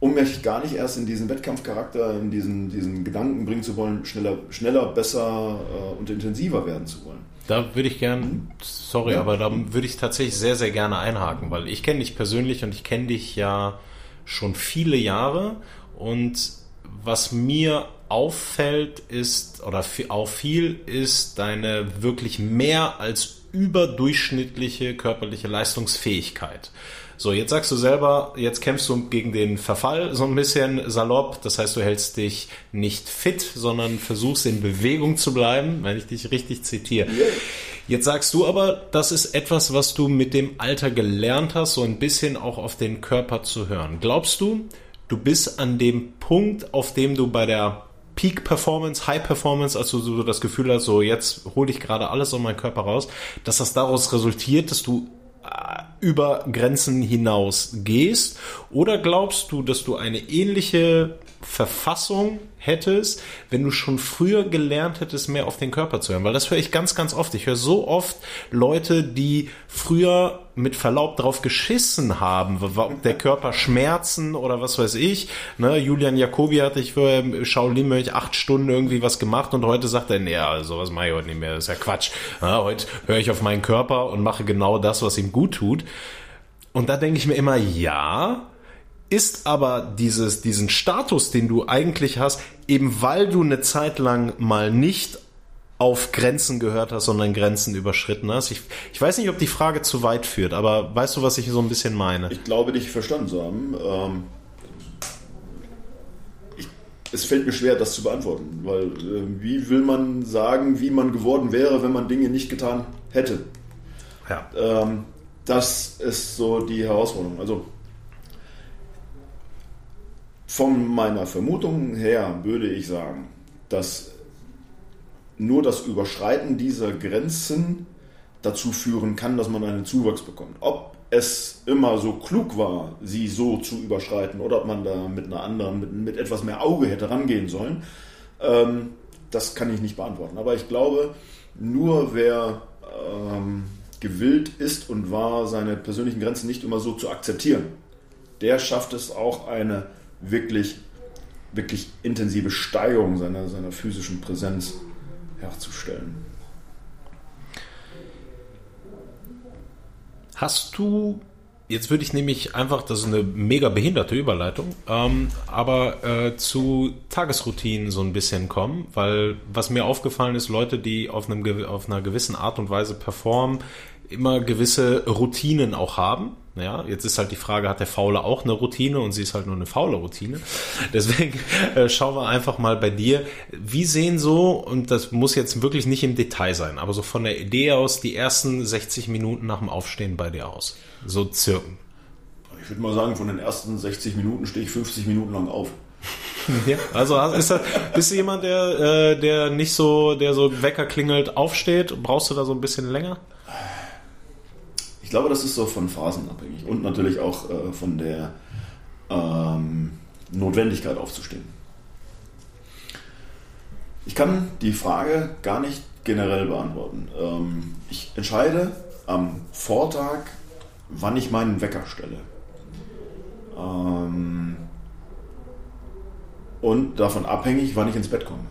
B: um mich gar nicht erst in diesen Wettkampfcharakter, in diesen, diesen Gedanken bringen zu wollen, schneller, schneller besser äh, und intensiver werden zu wollen.
A: Da würde ich gern, sorry, ja. aber da würde ich tatsächlich sehr, sehr gerne einhaken, weil ich kenne dich persönlich und ich kenne dich ja schon viele Jahre und was mir auffällt ist, oder auffiel, ist deine wirklich mehr als überdurchschnittliche körperliche Leistungsfähigkeit. So, jetzt sagst du selber, jetzt kämpfst du gegen den Verfall so ein bisschen salopp. Das heißt, du hältst dich nicht fit, sondern versuchst in Bewegung zu bleiben, wenn ich dich richtig zitiere. Jetzt sagst du aber, das ist etwas, was du mit dem Alter gelernt hast, so ein bisschen auch auf den Körper zu hören. Glaubst du, du bist an dem Punkt, auf dem du bei der Peak Performance, High Performance, also du das Gefühl hast, so jetzt hole ich gerade alles aus meinem Körper raus, dass das daraus resultiert, dass du über Grenzen hinaus gehst? Oder glaubst du, dass du eine ähnliche Verfassung hättest, wenn du schon früher gelernt hättest, mehr auf den Körper zu hören. Weil das höre ich ganz, ganz oft. Ich höre so oft Leute, die früher mit Verlaub drauf geschissen haben, der Körper Schmerzen oder was weiß ich. Ne, Julian Jacobi hatte ich für Shaolin Mönch acht Stunden irgendwie was gemacht und heute sagt er, nee, also was mache ich heute nicht mehr, das ist ja Quatsch. Ja, heute höre ich auf meinen Körper und mache genau das, was ihm gut tut. Und da denke ich mir immer, ja, ist aber dieses, diesen Status, den du eigentlich hast, eben weil du eine Zeit lang mal nicht auf Grenzen gehört hast, sondern Grenzen überschritten hast. Ich, ich weiß nicht, ob die Frage zu weit führt, aber weißt du, was ich so ein bisschen meine?
B: Ich glaube, dich verstanden zu haben. Ähm, ich, es fällt mir schwer, das zu beantworten, weil äh, wie will man sagen, wie man geworden wäre, wenn man Dinge nicht getan hätte? Ja. Ähm, das ist so die Herausforderung. Also von meiner Vermutung her würde ich sagen, dass nur das Überschreiten dieser Grenzen dazu führen kann, dass man einen Zuwachs bekommt. Ob es immer so klug war, sie so zu überschreiten oder ob man da mit einer anderen, mit, mit etwas mehr Auge hätte rangehen sollen, ähm, das kann ich nicht beantworten. Aber ich glaube, nur wer ähm, gewillt ist und war, seine persönlichen Grenzen nicht immer so zu akzeptieren, der schafft es auch eine wirklich, wirklich intensive Steigerung seiner, seiner physischen Präsenz herzustellen.
A: Hast du, jetzt würde ich nämlich einfach, das ist eine mega behinderte Überleitung, ähm, aber äh, zu Tagesroutinen so ein bisschen kommen, weil was mir aufgefallen ist, Leute, die auf, einem, auf einer gewissen Art und Weise performen, immer gewisse Routinen auch haben. Ja, jetzt ist halt die Frage, hat der Faule auch eine Routine und sie ist halt nur eine faule Routine. Deswegen äh, schauen wir einfach mal bei dir, wie sehen so, und das muss jetzt wirklich nicht im Detail sein, aber so von der Idee aus die ersten 60 Minuten nach dem Aufstehen bei dir aus? So circa.
B: Ich würde mal sagen, von den ersten 60 Minuten stehe ich 50 Minuten lang auf. <laughs>
A: Ja, also ist das, bist du jemand, der, äh, der nicht so, der so Wecker klingelt, aufsteht? Brauchst du da so ein bisschen länger?
B: Glaube, das ist so von Phasen abhängig und natürlich auch äh, von der ähm, Notwendigkeit aufzustehen. Ich kann die Frage gar nicht generell beantworten. Ähm, ich entscheide am Vortag, wann ich meinen Wecker stelle. Ähm, und davon abhängig, wann ich ins Bett komme.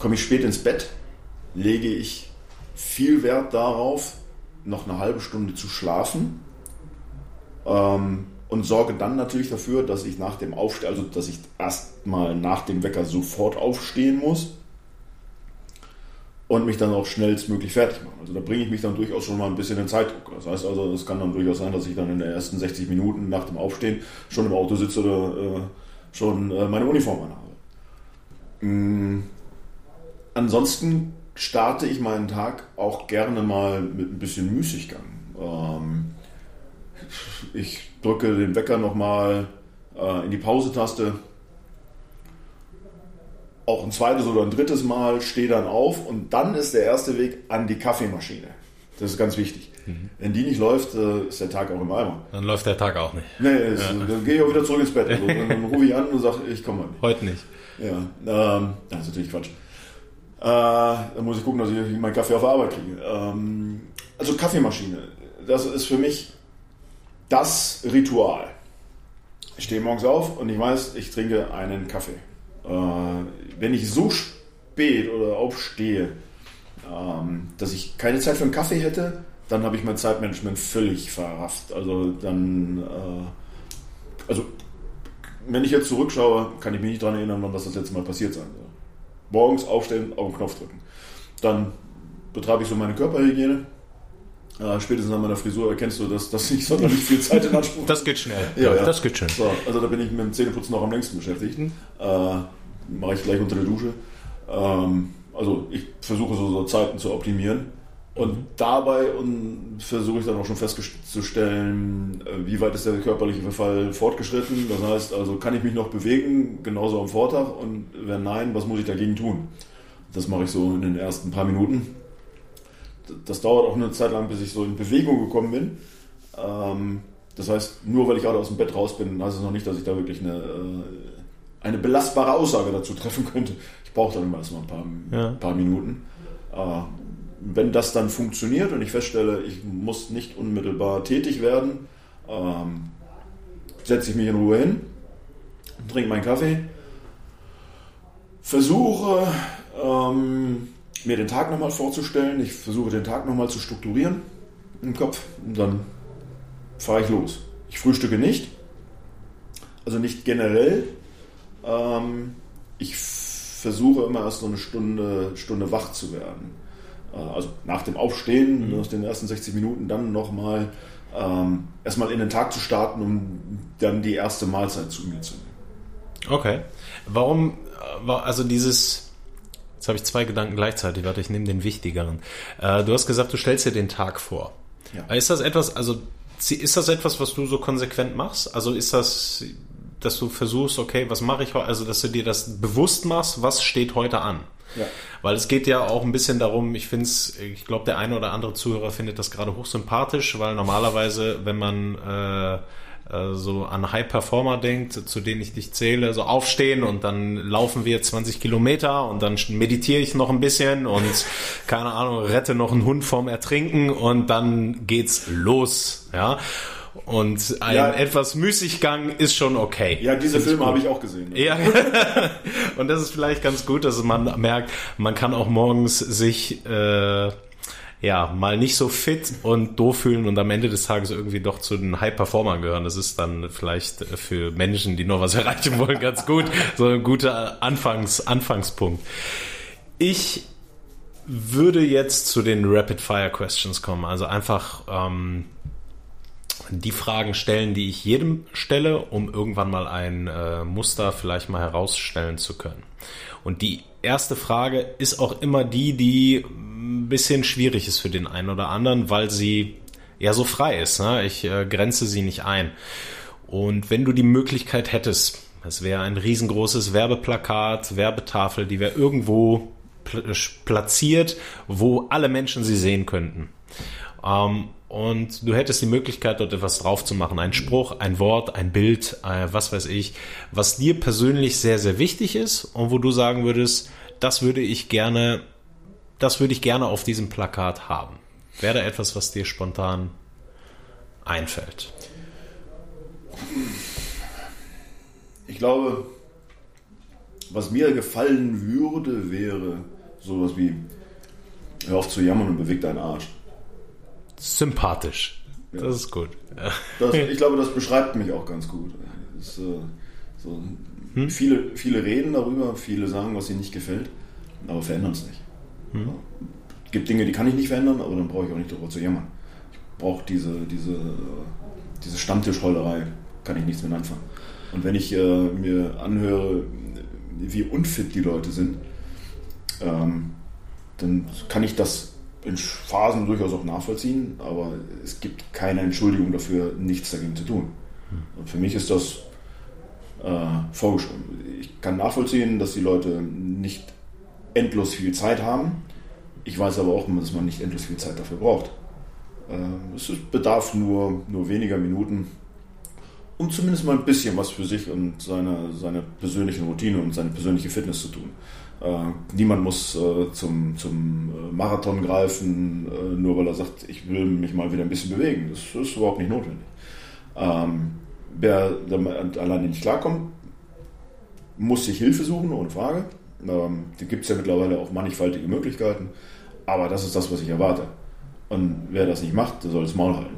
B: Komme ich spät ins Bett, lege ich viel Wert darauf, noch eine halbe Stunde zu schlafen ähm, und sorge dann natürlich dafür, dass ich nach dem Aufstehen, also dass ich erstmal nach dem Wecker sofort aufstehen muss und mich dann auch schnellstmöglich fertig mache. Also da bringe ich mich dann durchaus schon mal ein bisschen in Zeitdruck. Das heißt also, es kann dann durchaus sein, dass ich dann in den ersten 60 Minuten nach dem Aufstehen schon im Auto sitze oder äh, schon äh, meine Uniform anhabe. Mhm. Ansonsten starte ich meinen Tag auch gerne mal mit ein bisschen Müßiggang. Ähm, ich drücke den Wecker nochmal äh, in die Pause-Taste. Auch ein zweites oder ein drittes Mal stehe dann auf und dann ist der erste Weg an die Kaffeemaschine. Das ist ganz wichtig. Mhm. Wenn die nicht läuft, äh, ist der Tag auch im Eimer.
A: Dann läuft der Tag auch nicht.
B: Nee, ist, ja. dann gehe ich auch wieder zurück ins Bett. Also, dann, <laughs> dann rufe ich an und sage, ich komme nicht.
A: Heute nicht.
B: Ja, ähm, das ist natürlich Quatsch. Äh, dann muss ich gucken, dass ich meinen Kaffee auf Arbeit kriege. Ähm, also Kaffeemaschine, das ist für mich das Ritual. Ich stehe morgens auf und ich weiß, ich trinke einen Kaffee. Äh, wenn ich so spät oder aufstehe, ähm, dass ich keine Zeit für einen Kaffee hätte, dann habe ich mein Zeitmanagement völlig verrafft. Also dann, äh, also wenn ich jetzt zurückschaue, kann ich mich nicht daran erinnern, wann das das letzte Mal passiert sein soll morgens aufstehen, auf den Knopf drücken. Dann betreibe ich so meine Körperhygiene. Äh, spätestens an meiner Frisur erkennst du, dass das nicht sonderlich viel Zeit in Anspruch
A: Das geht schnell.
B: Ja, ja.
A: Das geht schnell.
B: So, also da bin ich mit dem Zähneputzen noch am längsten beschäftigt. Mhm. Äh, Mache ich gleich unter der Dusche. Ähm, also ich versuche so, so Zeiten zu optimieren. Und mhm. dabei versuche ich dann auch schon festzustellen, äh, wie weit ist der körperliche Verfall fortgeschritten. Das heißt, also kann ich mich noch bewegen, genauso am Vortag? Und wenn nein, was muss ich dagegen tun? Das mache ich so in den ersten paar Minuten. Das dauert auch eine Zeit lang, bis ich so in Bewegung gekommen bin. Ähm, das heißt, nur weil ich gerade aus dem Bett raus bin, heißt es noch nicht, dass ich da wirklich eine, äh, eine belastbare Aussage dazu treffen könnte. Ich brauche dann immer erstmal ein paar,
A: Ja.
B: ein paar Minuten. Wenn das dann funktioniert und ich feststelle, ich muss nicht unmittelbar tätig werden, ähm, setze ich mich in Ruhe hin, trinke meinen Kaffee, versuche ähm, mir den Tag nochmal vorzustellen, ich versuche den Tag nochmal zu strukturieren im Kopf und dann fahre ich los. Ich frühstücke nicht, also nicht generell. Ähm, ich versuche immer erst so eine Stunde, Stunde wach zu werden. Äh, also nach dem Aufstehen, nach den ersten 60 Minuten, dann nochmal ähm, erstmal in den Tag zu starten, um dann die erste Mahlzeit zu mir zu nehmen.
A: Okay. Warum, äh, war- also dieses, jetzt habe ich zwei Gedanken gleichzeitig, warte, ich nehme den wichtigeren. Äh, du hast gesagt, du stellst dir den Tag vor.
B: Ja.
A: Ist das etwas, also ist das etwas, was du so konsequent machst? Also ist das, dass du versuchst, okay, was mache ich heute, also dass du dir das bewusst machst, was steht heute an?
B: Ja.
A: Weil es geht ja auch ein bisschen darum, ich finde es, ich glaube, der eine oder andere Zuhörer findet das gerade hochsympathisch, weil normalerweise, wenn man äh, äh, so an High Performer denkt, zu denen ich dich zähle, so aufstehen und dann laufen wir 20 Kilometer und dann meditiere ich noch ein bisschen und <laughs> keine Ahnung, rette noch einen Hund vorm Ertrinken und dann geht's los, ja. Und ein
B: Ja.
A: etwas Müßiggang ist schon okay.
B: Ja, diese Filme habe ich auch gesehen.
A: Ja, <laughs> und das ist vielleicht ganz gut, dass man merkt, man kann auch morgens sich äh, ja mal nicht so fit und doof fühlen und am Ende des Tages irgendwie doch zu den High Performern gehören. Das ist dann vielleicht für Menschen, die noch was <laughs> erreichen wollen, ganz gut. So ein guter Anfangs Anfangspunkt. Ich würde jetzt zu den Rapid Fire Questions kommen. Also einfach ähm, die Fragen stellen, die ich jedem stelle, um irgendwann mal ein äh, Muster vielleicht mal herausstellen zu können. Und die erste Frage ist auch immer die, die ein bisschen schwierig ist für den einen oder anderen, weil sie ja so frei ist. Ne? Ich äh, grenze sie nicht ein. Und wenn du die Möglichkeit hättest, es wäre ein riesengroßes Werbeplakat, Werbetafel, die wäre irgendwo pl platziert, wo alle Menschen sie sehen könnten. Ähm, und du hättest die Möglichkeit, dort etwas drauf zu machen. Ein Spruch, ein Wort, ein Bild, äh, was weiß ich, was dir persönlich sehr, sehr wichtig ist und wo du sagen würdest, das würde ich gerne, das würde ich gerne auf diesem Plakat haben. Wäre da etwas, was dir spontan einfällt?
B: Ich glaube, was mir gefallen würde, wäre sowas wie Hör auf zu jammern und beweg deinen Arsch.
A: Sympathisch. Das ist gut.
B: Das, ich glaube, das beschreibt mich auch ganz gut. Das, äh, so, viele, viele reden darüber, viele sagen, was ihnen nicht gefällt, aber verändern es nicht. Ja. Es gibt Dinge, die kann ich nicht verändern, aber dann brauche ich auch nicht darüber zu jammern. Ich brauche diese, diese, diese Stammtischheulerei, kann ich nichts mit anfangen. Und wenn ich äh, mir anhöre, wie unfit die Leute sind, ähm, dann kann ich das in Phasen durchaus auch nachvollziehen, aber es gibt keine Entschuldigung dafür, nichts dagegen zu tun. Und für mich ist das äh, vorgeschrieben. Ich kann nachvollziehen, dass die Leute nicht endlos viel Zeit haben. Ich weiß aber auch, dass man nicht endlos viel Zeit dafür braucht. Äh, es bedarf nur, nur weniger Minuten, um zumindest mal ein bisschen was für sich und seine, seine persönliche Routine und seine persönliche Fitness zu tun. Äh, niemand muss äh, zum, zum äh, Marathon greifen, nur weil er sagt, ich will mich mal wieder ein bisschen bewegen. Das ist überhaupt nicht notwendig. Ähm, wer damit alleine nicht klarkommt, muss sich Hilfe suchen, ohne Frage. Ähm, da gibt es ja mittlerweile auch mannigfaltige Möglichkeiten. Aber das ist das, was ich erwarte. Und wer das nicht macht, der soll das Maul halten.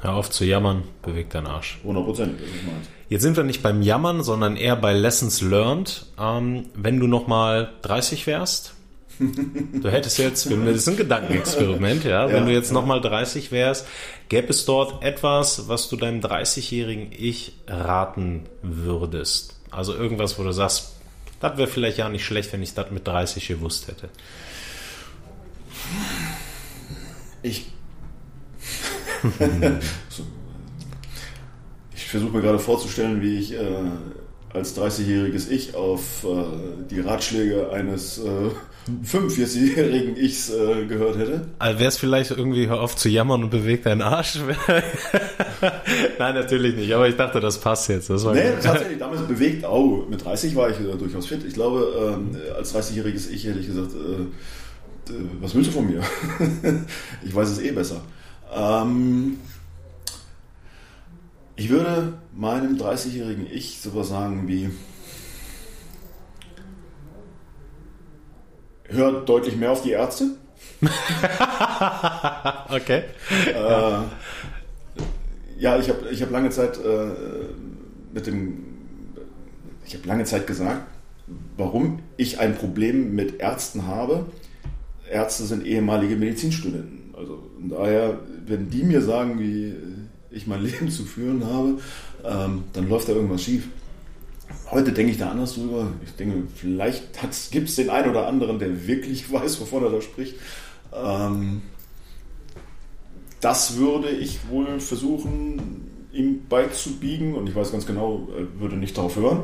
A: Hör auf zu jammern, beweg deinen Arsch.
B: 100 Prozent, das ist meins.
A: Jetzt sind wir nicht beim Jammern, sondern eher bei Lessons Learned. Ähm, wenn du nochmal 30 wärst, <laughs> du hättest jetzt, das ist ein Gedankenexperiment, ja, wenn
B: Ja,
A: du jetzt
B: ja.
A: nochmal 30 wärst, gäbe es dort etwas, was du deinem 30-jährigen Ich raten würdest? Also irgendwas, wo du sagst, das wäre vielleicht ja nicht schlecht, wenn ich das mit 30 gewusst hätte.
B: Ich. <laughs> so. Ich versuche mir gerade vorzustellen, wie ich äh, als 30-jähriges Ich auf äh, die Ratschläge eines äh, 45-jährigen Ichs äh, gehört hätte.
A: Also wäre es vielleicht irgendwie, hör auf zu jammern und beweg deinen Arsch? <laughs> Nein, natürlich nicht, aber ich dachte, das passt jetzt. Das
B: nee, tatsächlich, damals bewegt auch. Mit 30 war ich äh, durchaus fit. Ich glaube, ähm, als 30-jähriges Ich hätte ich gesagt, äh, was willst du von mir? <laughs> ich weiß es eh besser. Ähm, ich würde meinem 30-jährigen Ich sowas sagen wie, hört deutlich mehr auf die Ärzte. <laughs>
A: okay.
B: Äh, ja, ich habe ich hab lange Zeit äh, mit dem, ich habe lange Zeit gesagt, warum ich ein Problem mit Ärzten habe. Ärzte sind ehemalige Medizinstudenten. Also daher, wenn die mir sagen, wie ich mein <laughs> Leben zu führen habe, ähm, dann läuft da irgendwas schief. Heute denke ich da anders drüber. Ich denke, vielleicht gibt es den einen oder anderen, der wirklich <laughs> weiß, wovon er da spricht. Ähm, das würde ich wohl versuchen, ihm beizubiegen und ich weiß ganz genau, er würde nicht darauf hören.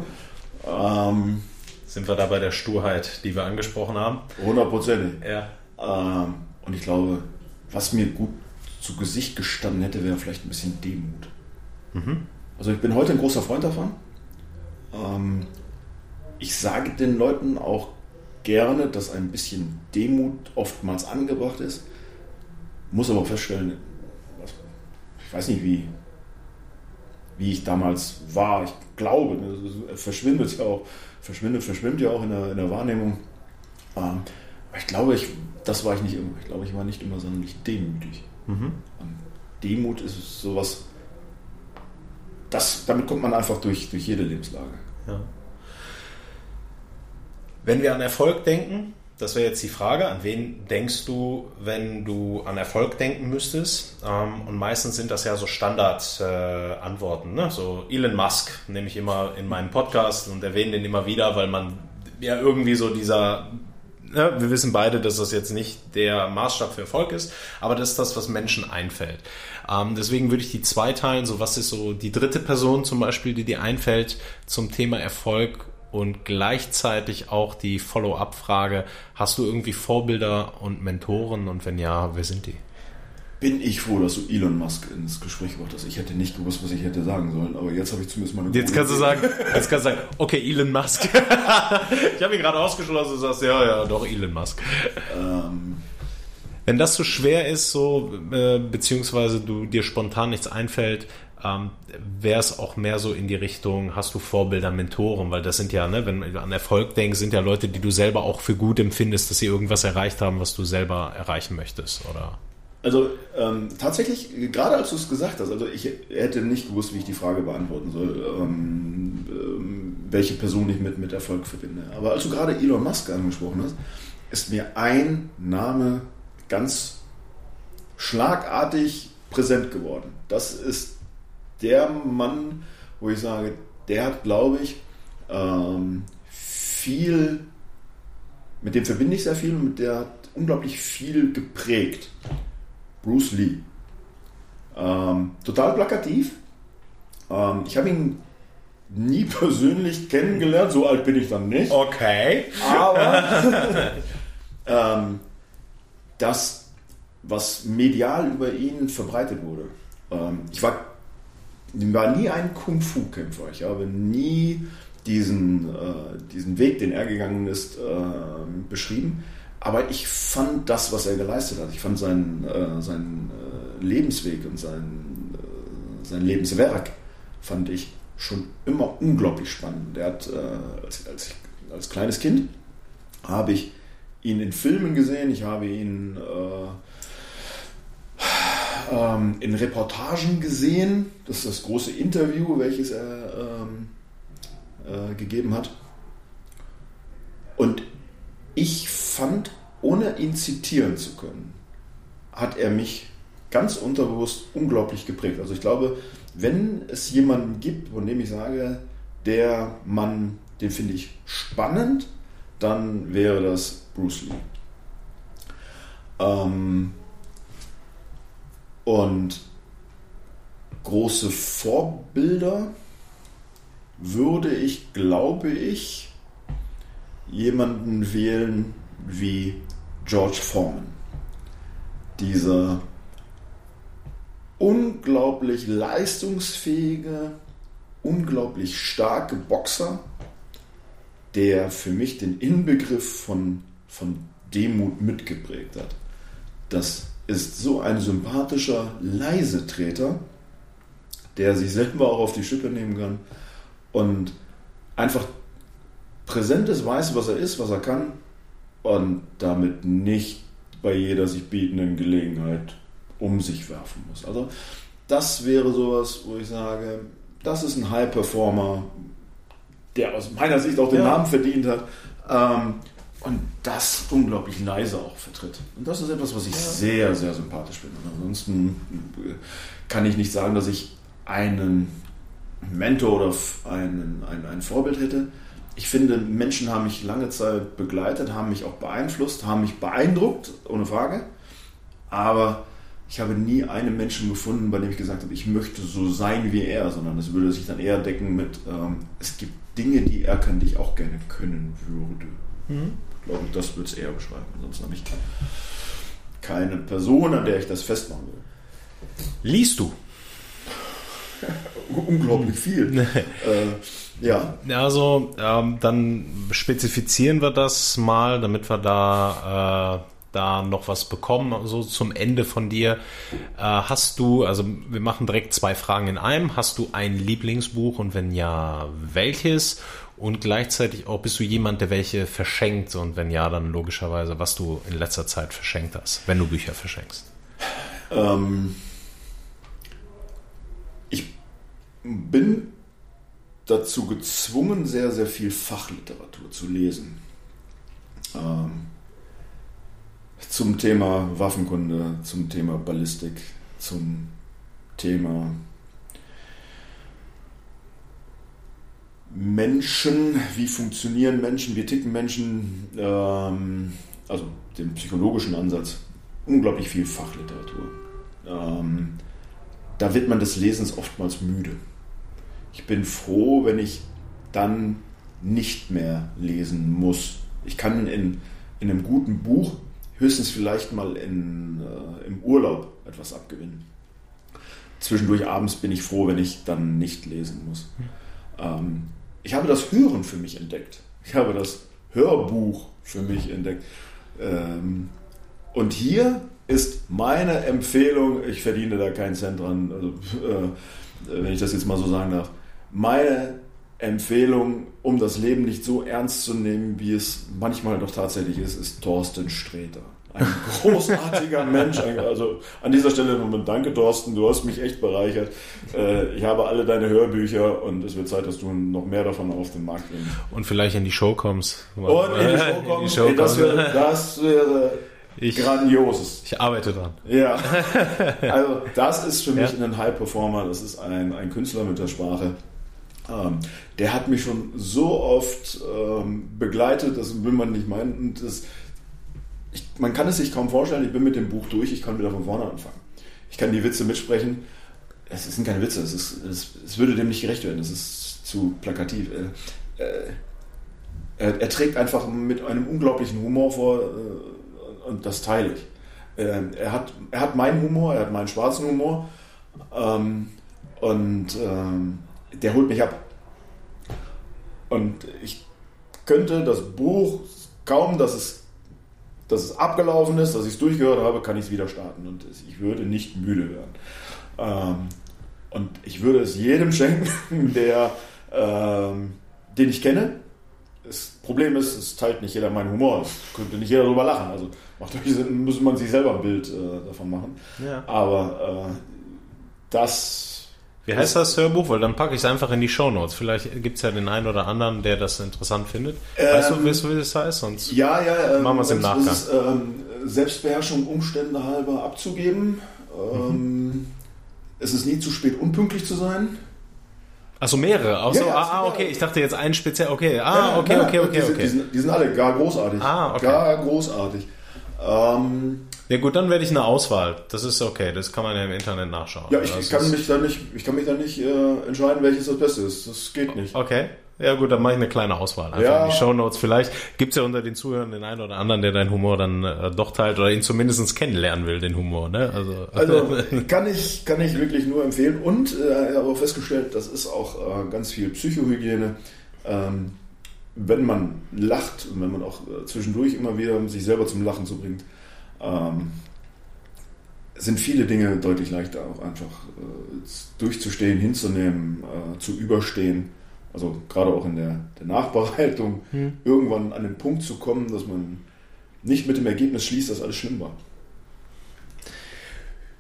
B: Ähm,
A: Sind wir da bei der Sturheit, die wir angesprochen haben?
B: Hundertprozentig.
A: Ja.
B: Ähm, und ich glaube, was mir gut zu Gesicht gestanden hätte, wäre vielleicht ein bisschen Demut. Mhm. Also ich bin heute ein großer Freund davon. Ähm, ich sage den Leuten auch gerne, dass ein bisschen Demut oftmals angebracht ist. Muss aber feststellen, ich weiß nicht, wie, wie ich damals war. Ich glaube, es verschwindet ja auch, verschwindet, verschwimmt ja auch in der, in der Wahrnehmung. Ähm, ich glaube, ich, das war ich nicht immer. Ich glaube, ich war nicht immer sonderlich demütig. Mhm. Demut ist sowas, das, damit kommt man einfach durch, durch jede Lebenslage. Ja.
A: Wenn wir an Erfolg denken, das wäre jetzt die Frage, an wen denkst du, wenn du an Erfolg denken müsstest? Ähm, und meistens sind das ja so Standardantworten. Ne? So Elon Musk nehme ich immer in meinen Podcast und erwähne den immer wieder, weil man ja irgendwie so dieser ja, wir wissen beide, dass das jetzt nicht der Maßstab für Erfolg ist, aber das ist das, was Menschen einfällt. Ähm, deswegen würde ich die zwei teilen. So, was ist so die dritte Person zum Beispiel, die dir einfällt zum Thema Erfolg und gleichzeitig auch die Follow-up-Frage, hast du irgendwie Vorbilder und Mentoren und wenn ja, wer sind die?
B: Bin ich froh, dass du Elon Musk ins Gespräch gebracht hast. Ich hätte nicht gewusst, was ich hätte sagen sollen, aber jetzt habe ich zumindest mal eine
A: Jetzt kannst du sagen, jetzt kannst du sagen, okay, Elon Musk. <laughs> ich habe ihn gerade ausgeschlossen, du sagst, ja, ja, doch, Elon Musk. Ähm, Wenn das so schwer ist, so, äh, beziehungsweise du dir spontan nichts einfällt, ähm, wäre es auch mehr so in die Richtung, hast du Vorbilder, Mentoren, weil das sind ja, ne, wenn du an Erfolg denkst, sind ja Leute, die du selber auch für gut empfindest, dass sie irgendwas erreicht haben, was du selber erreichen möchtest, oder?
B: Also ähm, tatsächlich, gerade als du es gesagt hast, also ich hätte nicht gewusst, wie ich die Frage beantworten soll, ähm, ähm, welche Person ich mit, mit Erfolg verbinde. Aber als du gerade Elon Musk angesprochen hast, ist mir ein Name ganz schlagartig präsent geworden. Das ist der Mann, wo ich sage, der hat, glaube ich, ähm, viel, mit dem verbinde ich sehr viel und der hat unglaublich viel geprägt. Bruce Lee. Ähm, total plakativ. Ähm, ich habe ihn nie <laughs> persönlich kennengelernt, so alt bin ich dann nicht.
A: Okay.
B: Aber <laughs> ähm, das, was medial über ihn verbreitet wurde. Ähm, ich war, war nie ein Kung-Fu-Kämpfer. Ich habe nie diesen, äh, diesen Weg, den er gegangen ist, äh, beschrieben. Aber ich fand das, was er geleistet hat, ich fand seinen, äh, seinen äh, Lebensweg und sein, äh, sein Lebenswerk, fand ich schon immer unglaublich spannend. Der hat, äh, als, als, als kleines Kind habe ich ihn in Filmen gesehen, ich habe ihn äh, ähm, in Reportagen gesehen. Das ist das große Interview, welches er ähm, äh, gegeben hat. Und ich fand, ohne ihn zitieren zu können, hat er mich ganz unterbewusst unglaublich geprägt. Also ich glaube, wenn es jemanden gibt, von dem ich sage, der Mann, den finde ich spannend, dann wäre das Bruce Lee. Ähm, und große Vorbilder würde ich, glaube ich, jemanden wählen wie George Foreman. Dieser unglaublich leistungsfähige, unglaublich starke Boxer, der für mich den Inbegriff von, von Demut mitgeprägt hat. Das ist so ein sympathischer Leisetreter, der sich selber auch auf die Schippe nehmen kann und einfach präsent ist, weiß, was er ist, was er kann und damit nicht bei jeder sich bietenden Gelegenheit um sich werfen muss. Also das wäre sowas, wo ich sage, das ist ein High Performer, der aus meiner Sicht auch den ja. Namen verdient hat ähm, und das unglaublich leise auch vertritt. Und das ist etwas, was ich ja. sehr, sehr sympathisch finde. Ansonsten äh, kann ich nicht sagen, dass ich einen Mentor oder einen, ein, ein Vorbild hätte. Ich finde, Menschen haben mich lange Zeit begleitet, haben mich auch beeinflusst, haben mich beeindruckt, ohne Frage. Aber ich habe nie einen Menschen gefunden, bei dem ich gesagt habe, ich möchte so sein wie er, sondern es würde sich dann eher decken mit, ähm, es gibt Dinge, die er kann, die ich auch gerne können würde. Mhm. Ich glaube, das würde es eher beschreiben. Ansonsten habe ich keine Person, an der ich das festmachen will.
A: Liest du?
B: Unglaublich viel. äh, ja.
A: Also ähm, dann spezifizieren wir das mal, damit wir da äh, da noch was bekommen, so zum Ende von dir. Äh, hast du, also wir machen direkt zwei Fragen in einem. Hast du ein Lieblingsbuch und wenn ja, welches? Und gleichzeitig auch, bist du jemand, der welche verschenkt? Und wenn ja, dann logischerweise, was du in letzter Zeit verschenkt hast, wenn du Bücher verschenkst.
B: Ähm bin dazu gezwungen, sehr, sehr viel Fachliteratur zu lesen. Ähm, zum Thema Waffenkunde, zum Thema Ballistik, zum Thema Menschen, wie funktionieren Menschen, wie ticken Menschen, ähm, also den psychologischen Ansatz, unglaublich viel Fachliteratur. Ähm, da wird man des Lesens oftmals müde ich bin froh, wenn ich dann nicht mehr lesen muss. Ich kann in, in einem guten Buch höchstens vielleicht mal in, äh, im Urlaub etwas abgewinnen. Zwischendurch abends bin ich froh, wenn ich dann nicht lesen muss. Ähm, ich habe das Hören für mich entdeckt. Ich habe das Hörbuch für mich entdeckt. Ähm, und hier ist meine Empfehlung, ich verdiene da keinen Cent dran, also, äh, wenn ich das jetzt mal so sagen darf, meine Empfehlung, um das Leben nicht so ernst zu nehmen, wie es manchmal doch tatsächlich ist, ist Thorsten Sträter. Ein <laughs> großartiger Mensch. Also an dieser Stelle nochmal danke, Thorsten. Du hast mich echt bereichert. Äh, ich habe alle deine Hörbücher und es wird Zeit, dass du noch mehr davon auf den Markt bringst.
A: Und vielleicht in die Show kommst.
B: Und in die <laughs> Show kommst. In die Show Ey, das, wäre, das wäre ich, Grandioses.
A: Ich arbeite dran.
B: Ja. <laughs> Also, das ist für mich ja. ein High Performer. Das ist ein, ein Künstler mit der Sprache. Ähm, der hat mich schon so oft ähm, begleitet, das will man nicht meinen. Und das, ich, man kann es sich kaum vorstellen, ich bin mit dem Buch durch, ich kann wieder von vorne anfangen. Ich kann die Witze mitsprechen. Es sind keine Witze, es, ist, es, es würde dem nicht gerecht werden, es ist zu plakativ. Äh, äh, er, er, trägt einfach mit einem unglaublichen Humor vor äh, und das teile ich. Äh, er, hat, er hat meinen Humor, er hat meinen schwarzen Humor ähm, und ähm, der holt mich ab. Und ich könnte das Buch kaum, dass es, dass es abgelaufen ist, dass ich es durchgehört habe, kann ich es wieder starten. Und ich würde nicht müde werden. Ähm, und ich würde es jedem <laughs> schenken, der, ähm, den ich kenne. Das Problem ist, es teilt nicht jeder meinen Humor. Es könnte nicht jeder darüber lachen. Also macht euch Sinn, muss man sich selber ein Bild äh, davon machen. Ja. Aber äh, das
A: wie heißt das Hörbuch? Weil dann packe ich es einfach in die Show Notes. Vielleicht gibt es ja den einen oder anderen, der das interessant findet. Weißt ähm, du, weißt du, wie das heißt? Sonst
B: ja, ja.
A: Ähm, machen wir es im Nachgang. Ist,
B: ähm, Selbstbeherrschung Umstände halber abzugeben. Mhm. Es ist nie zu spät, unpünktlich zu sein.
A: Also mehrere. Also, ja, ja, ah, okay. Ich dachte jetzt einen speziell. Okay. Ah, okay, okay, okay,
B: okay. Die sind, die sind alle gar großartig. Ah, okay. Gar großartig. Ähm,
A: Ja gut, dann werde ich eine Auswahl. Das ist okay, das kann man ja im Internet nachschauen.
B: Ja, ich, ich kann, mich da nicht, ich kann mich da nicht äh, entscheiden, welches das Beste ist. Das geht nicht.
A: Okay. Ja gut, dann mache ich eine kleine Auswahl. Einfach ja. in die Shownotes. Vielleicht gibt's ja unter den Zuhörern den einen oder anderen, der deinen Humor dann äh, doch teilt oder ihn zumindest kennenlernen will, den Humor. Ne?
B: Also, <laughs> also kann, ich, kann ich wirklich nur empfehlen. Und äh, ich habe auch festgestellt, das ist auch äh, ganz viel Psychohygiene. Ähm, wenn man lacht und wenn man auch äh, zwischendurch immer wieder sich selber zum Lachen zu bringt, ähm, sind viele Dinge deutlich leichter auch einfach äh, durchzustehen, hinzunehmen, äh, zu überstehen also gerade auch in der, der Nachbereitung, hm. irgendwann an den Punkt zu kommen, dass man nicht mit dem Ergebnis schließt, dass alles schlimm war.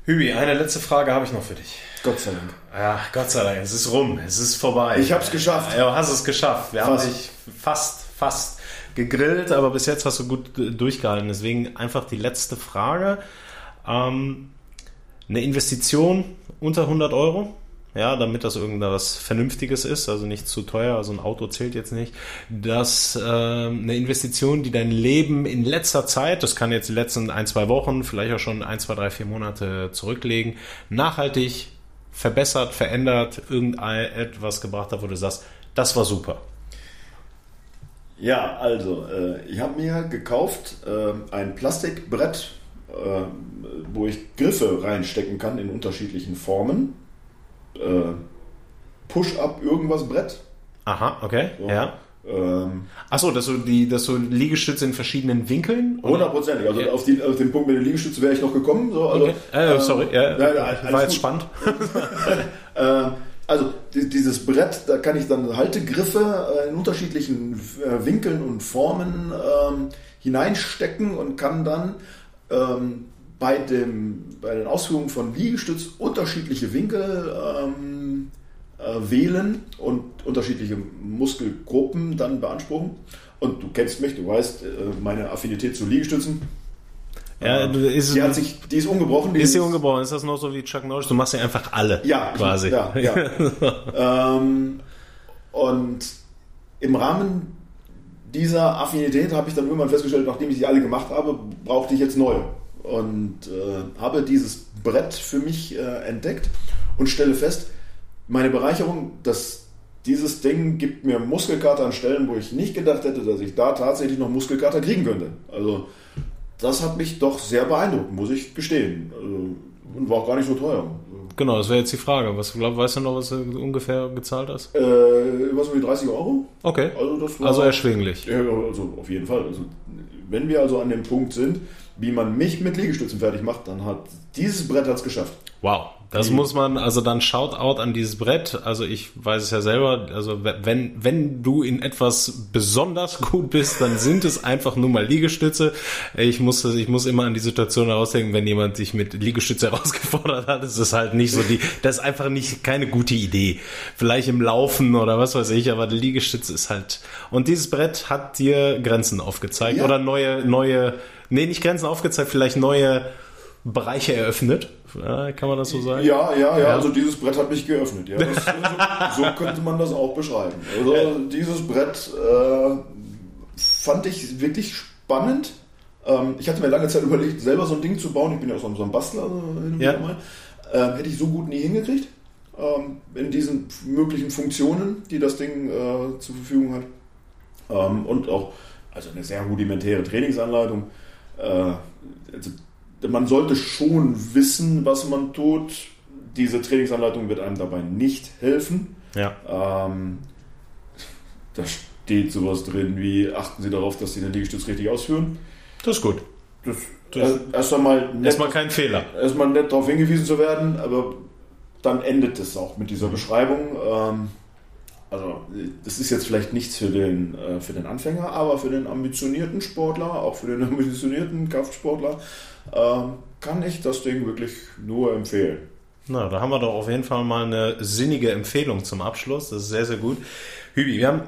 A: Hübi, eine letzte Frage habe ich noch für dich.
B: Gott sei Dank.
A: Ja, Gott sei Dank, es ist rum, es ist vorbei.
B: Ich habe es geschafft.
A: Ja, du hast es geschafft. Wir fast. haben dich fast, fast gegrillt, aber bis jetzt hast du gut durchgehalten. Deswegen einfach die letzte Frage. Ähm, eine Investition unter 100 Euro? ja, damit das irgendwas Vernünftiges ist, also nicht zu teuer, also ein Auto zählt jetzt nicht, dass äh, eine Investition, die dein Leben in letzter Zeit, das kann jetzt die letzten ein, zwei Wochen, vielleicht auch schon ein, zwei, drei, vier Monate zurücklegen, nachhaltig verbessert, verändert, irgendetwas gebracht hat, wo du sagst, das war super.
B: Ja, also äh, ich habe mir gekauft äh, ein Plastikbrett, äh, wo ich Griffe reinstecken kann in unterschiedlichen Formen äh, Push-Up irgendwas Brett.
A: Aha, okay, so. ja. Ähm, Achso, dass du die, dass du Liegestütze in verschiedenen Winkeln?
B: Hundertprozentig. Also ja. auf, die, auf, den Punkt mit der Liegestütze wäre ich noch gekommen. So, also, okay.
A: äh, sorry, ja, ja, war jetzt spannend. <laughs>
B: äh, also dieses Brett, da kann ich dann Haltegriffe äh, in unterschiedlichen äh, Winkeln und Formen ähm, hineinstecken und kann dann ähm, bei, dem, bei den Ausführungen von Liegestütz unterschiedliche Winkel ähm, äh, wählen und unterschiedliche Muskelgruppen dann beanspruchen. Und du kennst mich, du weißt äh, meine Affinität zu Liegestützen.
A: Ja, ist,
B: die, hat sich, die ist ungebrochen.
A: Die ist sie ungebrochen? Ist das noch so wie Chuck Norris? Du machst sie einfach alle.
B: Ja, quasi. Ja, ja. <laughs> ähm, und im Rahmen dieser Affinität habe ich dann irgendwann festgestellt, nachdem ich sie alle gemacht habe, brauchte ich jetzt neue und äh, habe dieses Brett für mich äh, entdeckt und stelle fest, meine Bereicherung, dass dieses Ding gibt mir Muskelkater an Stellen, wo ich nicht gedacht hätte, dass ich da tatsächlich noch Muskelkater kriegen könnte. Also das hat mich doch sehr beeindruckt, muss ich gestehen. Also, und war auch gar nicht so teuer.
A: Genau, das wäre jetzt die Frage. Was glaub, weißt du noch, was du ungefähr gezahlt hast?
B: Äh, was um die 30 Euro.
A: Okay. Also, das war, also erschwinglich.
B: Ja, also auf jeden Fall. Also, wenn wir also an dem Punkt sind, wie man mich mit Liegestützen fertig macht, dann hat dieses Brett hat's geschafft.
A: Wow, das muss man, also dann Shoutout an dieses Brett. Also ich weiß es ja selber, also wenn, wenn du in etwas besonders gut bist, dann sind es einfach nur mal Liegestütze. Ich muss, ich muss immer an die Situation herausdenken, wenn jemand sich mit Liegestütze <laughs> herausgefordert hat, ist es halt nicht so die, das ist einfach nicht keine gute Idee. Vielleicht im Laufen oder was weiß ich, aber die Liegestütze ist halt, und dieses Brett hat dir Grenzen aufgezeigt ja. oder neue, neue, nee, nicht Grenzen aufgezeigt, vielleicht neue Bereiche eröffnet. Ja, kann man das so sagen?
B: Ja, ja, ja, Also dieses Brett hat mich geöffnet. Ja. Das, so, so, könnte man das auch beschreiben. Also dieses Brett äh, fand ich wirklich spannend. Ähm, ich hatte mir lange Zeit überlegt, selber so ein Ding zu bauen. Ich bin ja auch so ein Bastler. Äh, ja. Äh, hätte ich so gut nie hingekriegt. Ähm, in diesen möglichen Funktionen, die das Ding äh, zur Verfügung hat. Ähm, und auch also eine sehr rudimentäre Trainingsanleitung. Äh, also man sollte schon wissen, was man tut. Diese Trainingsanleitung wird einem dabei nicht helfen.
A: Ja.
B: Ähm, da steht sowas drin wie, achten Sie darauf, dass Sie den Liegestütz richtig ausführen.
A: Das ist gut.
B: Das, das erst einmal
A: nett, erstmal kein Fehler.
B: Erstmal nett darauf hingewiesen zu werden, aber dann endet es auch mit dieser Beschreibung. Ähm, also das ist jetzt vielleicht nichts für den, äh, für den Anfänger, aber für den ambitionierten Sportler, auch für den <laughs> ambitionierten Kraftsportler, äh, kann ich das Ding wirklich nur empfehlen.
A: Na, da haben wir doch auf jeden Fall mal eine sinnige Empfehlung zum Abschluss. Das ist sehr, sehr gut. Hübi, wir haben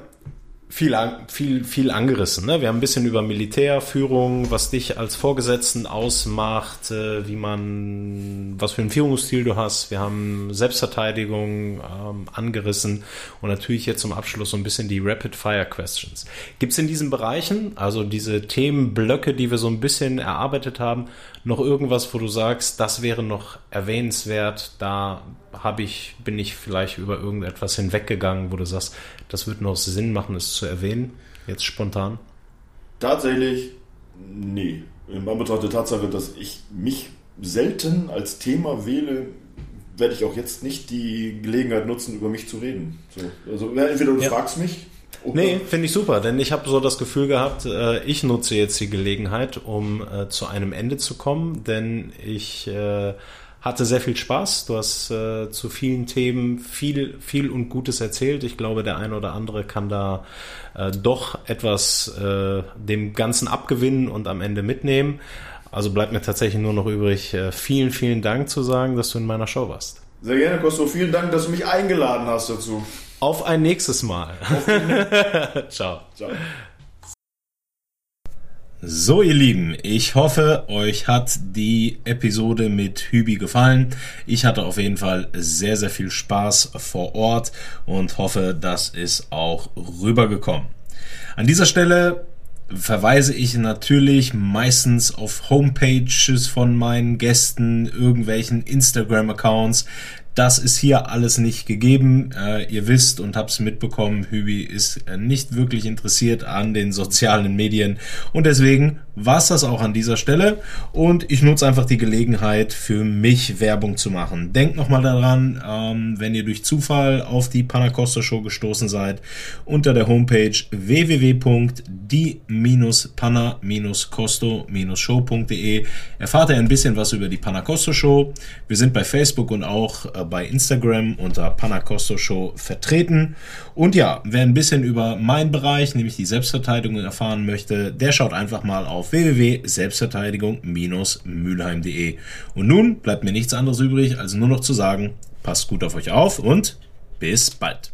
A: viel, viel, viel angerissen. Ne? Wir haben ein bisschen über Militärführung, was dich als Vorgesetzten ausmacht, äh, wie man, was für einen Führungsstil du hast. Wir haben Selbstverteidigung ähm, angerissen und natürlich jetzt zum Abschluss so ein bisschen die Rapid Fire Questions. Gibt es in diesen Bereichen, also diese Themenblöcke, die wir so ein bisschen erarbeitet haben, noch irgendwas, wo du sagst, das wäre noch erwähnenswert, da habe ich, bin ich vielleicht über irgendetwas hinweggegangen, wo du sagst, das würde noch Sinn machen, es zu erwähnen, jetzt spontan?
B: Tatsächlich, nee. In Anbetracht der Tatsache, dass ich mich selten als Thema wähle, werde ich auch jetzt nicht die Gelegenheit nutzen, über mich zu reden. So, also entweder du ja. fragst mich.
A: Oder nee, finde ich super, denn ich habe so das Gefühl gehabt, äh, ich nutze jetzt die Gelegenheit, um äh, zu einem Ende zu kommen, denn ich äh, hatte sehr viel Spaß. Du hast äh, zu vielen Themen viel, viel und Gutes erzählt. Ich glaube, der eine oder andere kann da äh, doch etwas äh, dem Ganzen abgewinnen und am Ende mitnehmen. Also bleibt mir tatsächlich nur noch übrig, äh, vielen, vielen Dank zu sagen, dass du in meiner Show warst.
B: Sehr gerne, Costo. Vielen Dank, dass du mich eingeladen hast dazu.
A: Auf ein nächstes Mal. <laughs> Ciao. Ciao. So, ihr Lieben, ich hoffe, euch hat die Episode mit Hübi gefallen. Ich hatte auf jeden Fall sehr, sehr viel Spaß vor Ort und hoffe, das ist auch rübergekommen. An dieser Stelle verweise ich natürlich meistens auf Homepages von meinen Gästen, irgendwelchen Instagram-Accounts. Das ist hier alles nicht gegeben. Äh, ihr wisst und habt es mitbekommen, Hübi ist äh, nicht wirklich interessiert an den sozialen Medien und deswegen war es das auch an dieser Stelle und ich nutze einfach die Gelegenheit für mich Werbung zu machen. Denkt nochmal daran, ähm, wenn ihr durch Zufall auf die Panacosta Show gestoßen seid, unter der Homepage www.die-panna-costo-show.de erfahrt ihr ein bisschen was über die Panacosta Show. Wir sind bei Facebook und auch äh, bei Instagram unter Panacosto Show vertreten. Und ja, wer ein bisschen über meinen Bereich, nämlich die Selbstverteidigung erfahren möchte, der schaut einfach mal auf www.selbstverteidigung-mülheim.de. Und nun bleibt mir nichts anderes übrig, als nur noch zu sagen, passt gut auf euch auf und bis bald.